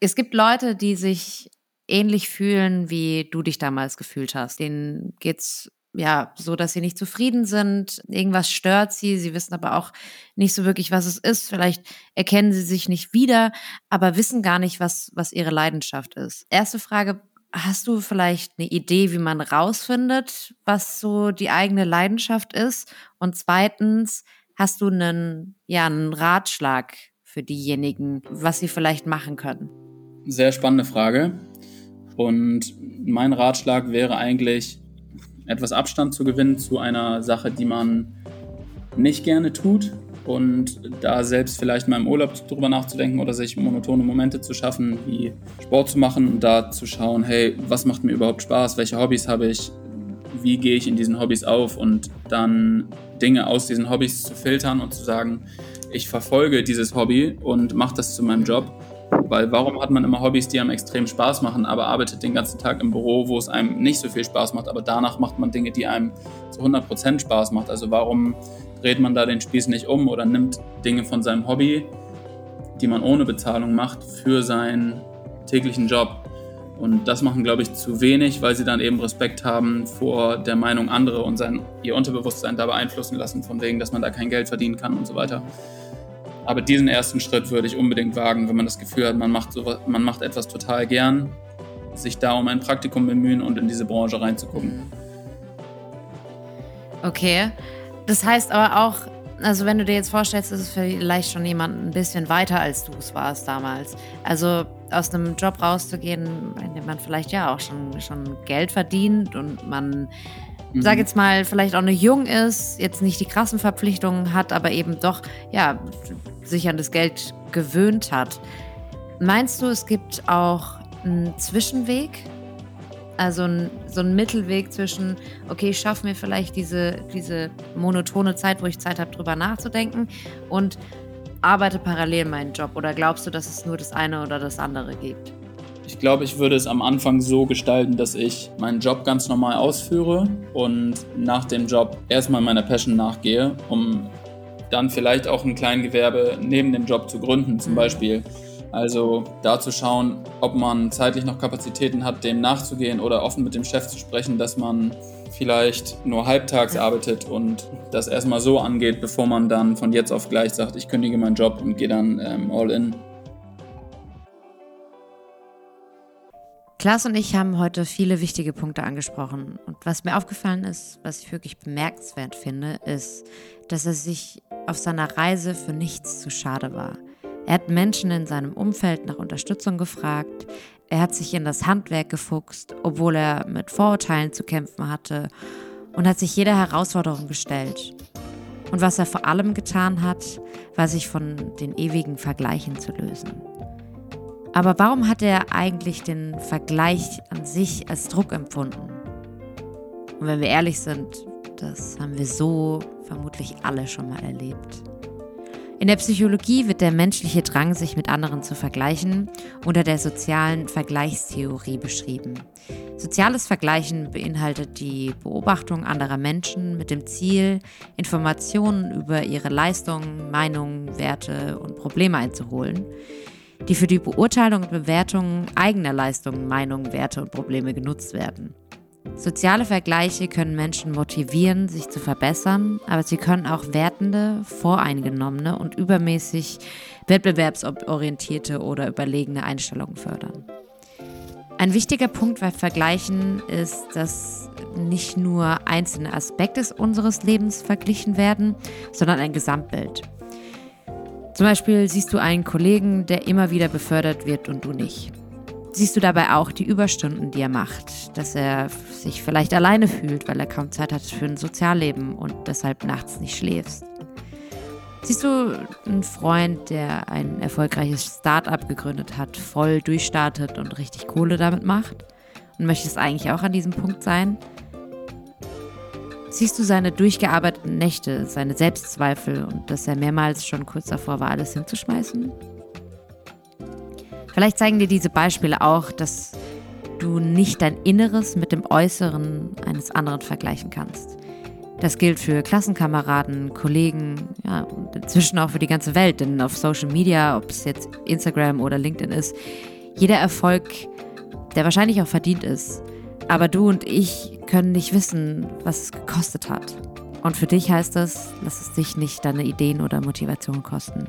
es gibt Leute, die sich ähnlich fühlen, wie du dich damals gefühlt hast. Denen geht's ja so, dass sie nicht zufrieden sind. Irgendwas stört sie. Sie wissen aber auch nicht so wirklich, was es ist. Vielleicht erkennen sie sich nicht wieder, aber wissen gar nicht, was, was ihre Leidenschaft ist. Erste Frage. Hast du vielleicht eine Idee, wie man rausfindet, was so die eigene Leidenschaft ist? Und zweitens, hast du einen, ja, einen Ratschlag für diejenigen, was sie vielleicht machen können? Sehr spannende Frage. Und mein Ratschlag wäre eigentlich, etwas Abstand zu gewinnen zu einer Sache, die man nicht gerne tut und da selbst vielleicht mal im Urlaub drüber nachzudenken oder sich monotone Momente zu schaffen, wie Sport zu machen und da zu schauen, hey, was macht mir überhaupt Spaß, welche Hobbys habe ich, wie gehe ich in diesen Hobbys auf? Und dann Dinge aus diesen Hobbys zu filtern und zu sagen, ich verfolge dieses Hobby und mache das zu meinem Job weil warum hat man immer Hobbys, die einem extrem Spaß machen, aber arbeitet den ganzen Tag im Büro, wo es einem nicht so viel Spaß macht, aber danach macht man Dinge, die einem zu 100% Spaß macht. Also warum dreht man da den Spieß nicht um oder nimmt Dinge von seinem Hobby, die man ohne Bezahlung macht, für seinen täglichen Job? Und das machen, glaube ich, zu wenig, weil sie dann eben Respekt haben vor der Meinung anderer und sein, ihr Unterbewusstsein da beeinflussen lassen, von wegen, dass man da kein Geld verdienen kann und so weiter. Aber diesen ersten Schritt würde ich unbedingt wagen, wenn man das Gefühl hat, man macht, so, man macht etwas total gern, sich da um ein Praktikum bemühen und in diese Branche reinzugucken. Okay. Das heißt aber auch, also wenn du dir jetzt vorstellst, ist es vielleicht schon jemand ein bisschen weiter als du es warst damals. Also aus einem Job rauszugehen, in dem man vielleicht ja auch schon, schon Geld verdient und man mhm. Sag jetzt mal, vielleicht auch noch jung ist, jetzt nicht die krassen Verpflichtungen hat, aber eben doch, ja, sich an das Geld gewöhnt hat. Meinst du, es gibt auch einen Zwischenweg? Also ein, so einen Mittelweg zwischen, okay, ich schaffe mir vielleicht diese, diese monotone Zeit, wo ich Zeit habe, drüber nachzudenken und arbeite parallel meinen Job? Oder glaubst du, dass es nur das eine oder das andere gibt? Ich glaube, ich würde es am Anfang so gestalten, dass ich meinen Job ganz normal ausführe und nach dem Job erstmal meiner Passion nachgehe, um dann vielleicht auch ein Kleingewerbe neben dem Job zu gründen, zum mhm. Beispiel. Also da zu schauen, ob man zeitlich noch Kapazitäten hat, dem nachzugehen oder offen mit dem Chef zu sprechen, dass man vielleicht nur halbtags arbeitet und das erstmal so angeht, bevor man dann von jetzt auf gleich sagt, ich kündige meinen Job und gehe dann ähm, all in. Klaas und ich haben heute viele wichtige Punkte angesprochen. Und was mir aufgefallen ist, was ich wirklich bemerkenswert finde, ist, dass er sich auf seiner Reise für nichts zu schade war. Er hat Menschen in seinem Umfeld nach Unterstützung gefragt. Er hat sich in das Handwerk gefuchst, obwohl er mit Vorurteilen zu kämpfen hatte und hat sich jeder Herausforderung gestellt. Und was er vor allem getan hat, war sich von den ewigen Vergleichen zu lösen. Aber warum hat er eigentlich den Vergleich an sich als Druck empfunden? Und wenn wir ehrlich sind, das haben wir so vermutlich alle schon mal erlebt. In der Psychologie wird der menschliche Drang, sich mit anderen zu vergleichen, unter der sozialen Vergleichstheorie beschrieben. Soziales Vergleichen beinhaltet die Beobachtung anderer Menschen mit dem Ziel, Informationen über ihre Leistungen, Meinungen, Werte und Probleme einzuholen, die für die Beurteilung und Bewertung eigener Leistungen, Meinungen, Werte und Probleme genutzt werden. Soziale Vergleiche können Menschen motivieren, sich zu verbessern, aber sie können auch wertende, voreingenommene und übermäßig wettbewerbsorientierte oder überlegene Einstellungen fördern. Ein wichtiger Punkt bei Vergleichen ist, dass nicht nur einzelne Aspekte unseres Lebens verglichen werden, sondern ein Gesamtbild. Zum Beispiel siehst du einen Kollegen, der immer wieder befördert wird und du nicht. Siehst du dabei auch die Überstunden, die er macht, dass er sich vielleicht alleine fühlt, weil er kaum Zeit hat für ein Sozialleben und deshalb nachts nicht schläfst? Siehst du einen Freund, der ein erfolgreiches Start-up gegründet hat, voll durchstartet und richtig Kohle damit macht und möchtest eigentlich auch an diesem Punkt sein? Siehst du seine durchgearbeiteten Nächte, seine Selbstzweifel und dass er mehrmals schon kurz davor war, alles hinzuschmeißen? Vielleicht zeigen dir diese Beispiele auch, dass du nicht dein Inneres mit dem Äußeren eines anderen vergleichen kannst. Das gilt für Klassenkameraden, Kollegen, ja, und inzwischen auch für die ganze Welt, denn auf Social Media, ob es jetzt Instagram oder LinkedIn ist, jeder Erfolg, der wahrscheinlich auch verdient ist. Aber du und ich können nicht wissen, was es gekostet hat. Und für dich heißt das, lass es dich nicht deine Ideen oder Motivation kosten.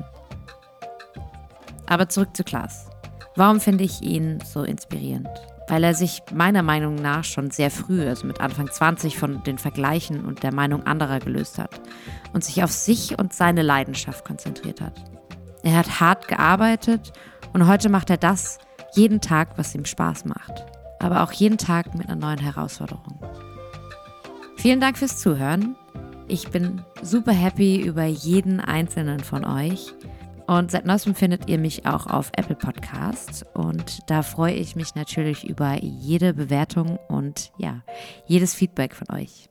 Aber zurück zu Klaas. Warum finde ich ihn so inspirierend? Weil er sich meiner Meinung nach schon sehr früh, also mit Anfang 20, von den Vergleichen und der Meinung anderer gelöst hat und sich auf sich und seine Leidenschaft konzentriert hat. Er hat hart gearbeitet und heute macht er das jeden Tag, was ihm Spaß macht. Aber auch jeden Tag mit einer neuen Herausforderung. Vielen Dank fürs Zuhören. Ich bin super happy über jeden einzelnen von euch. Und seit neuestem findet ihr mich auch auf Apple Podcasts und da freue ich mich natürlich über jede Bewertung und ja, jedes Feedback von euch.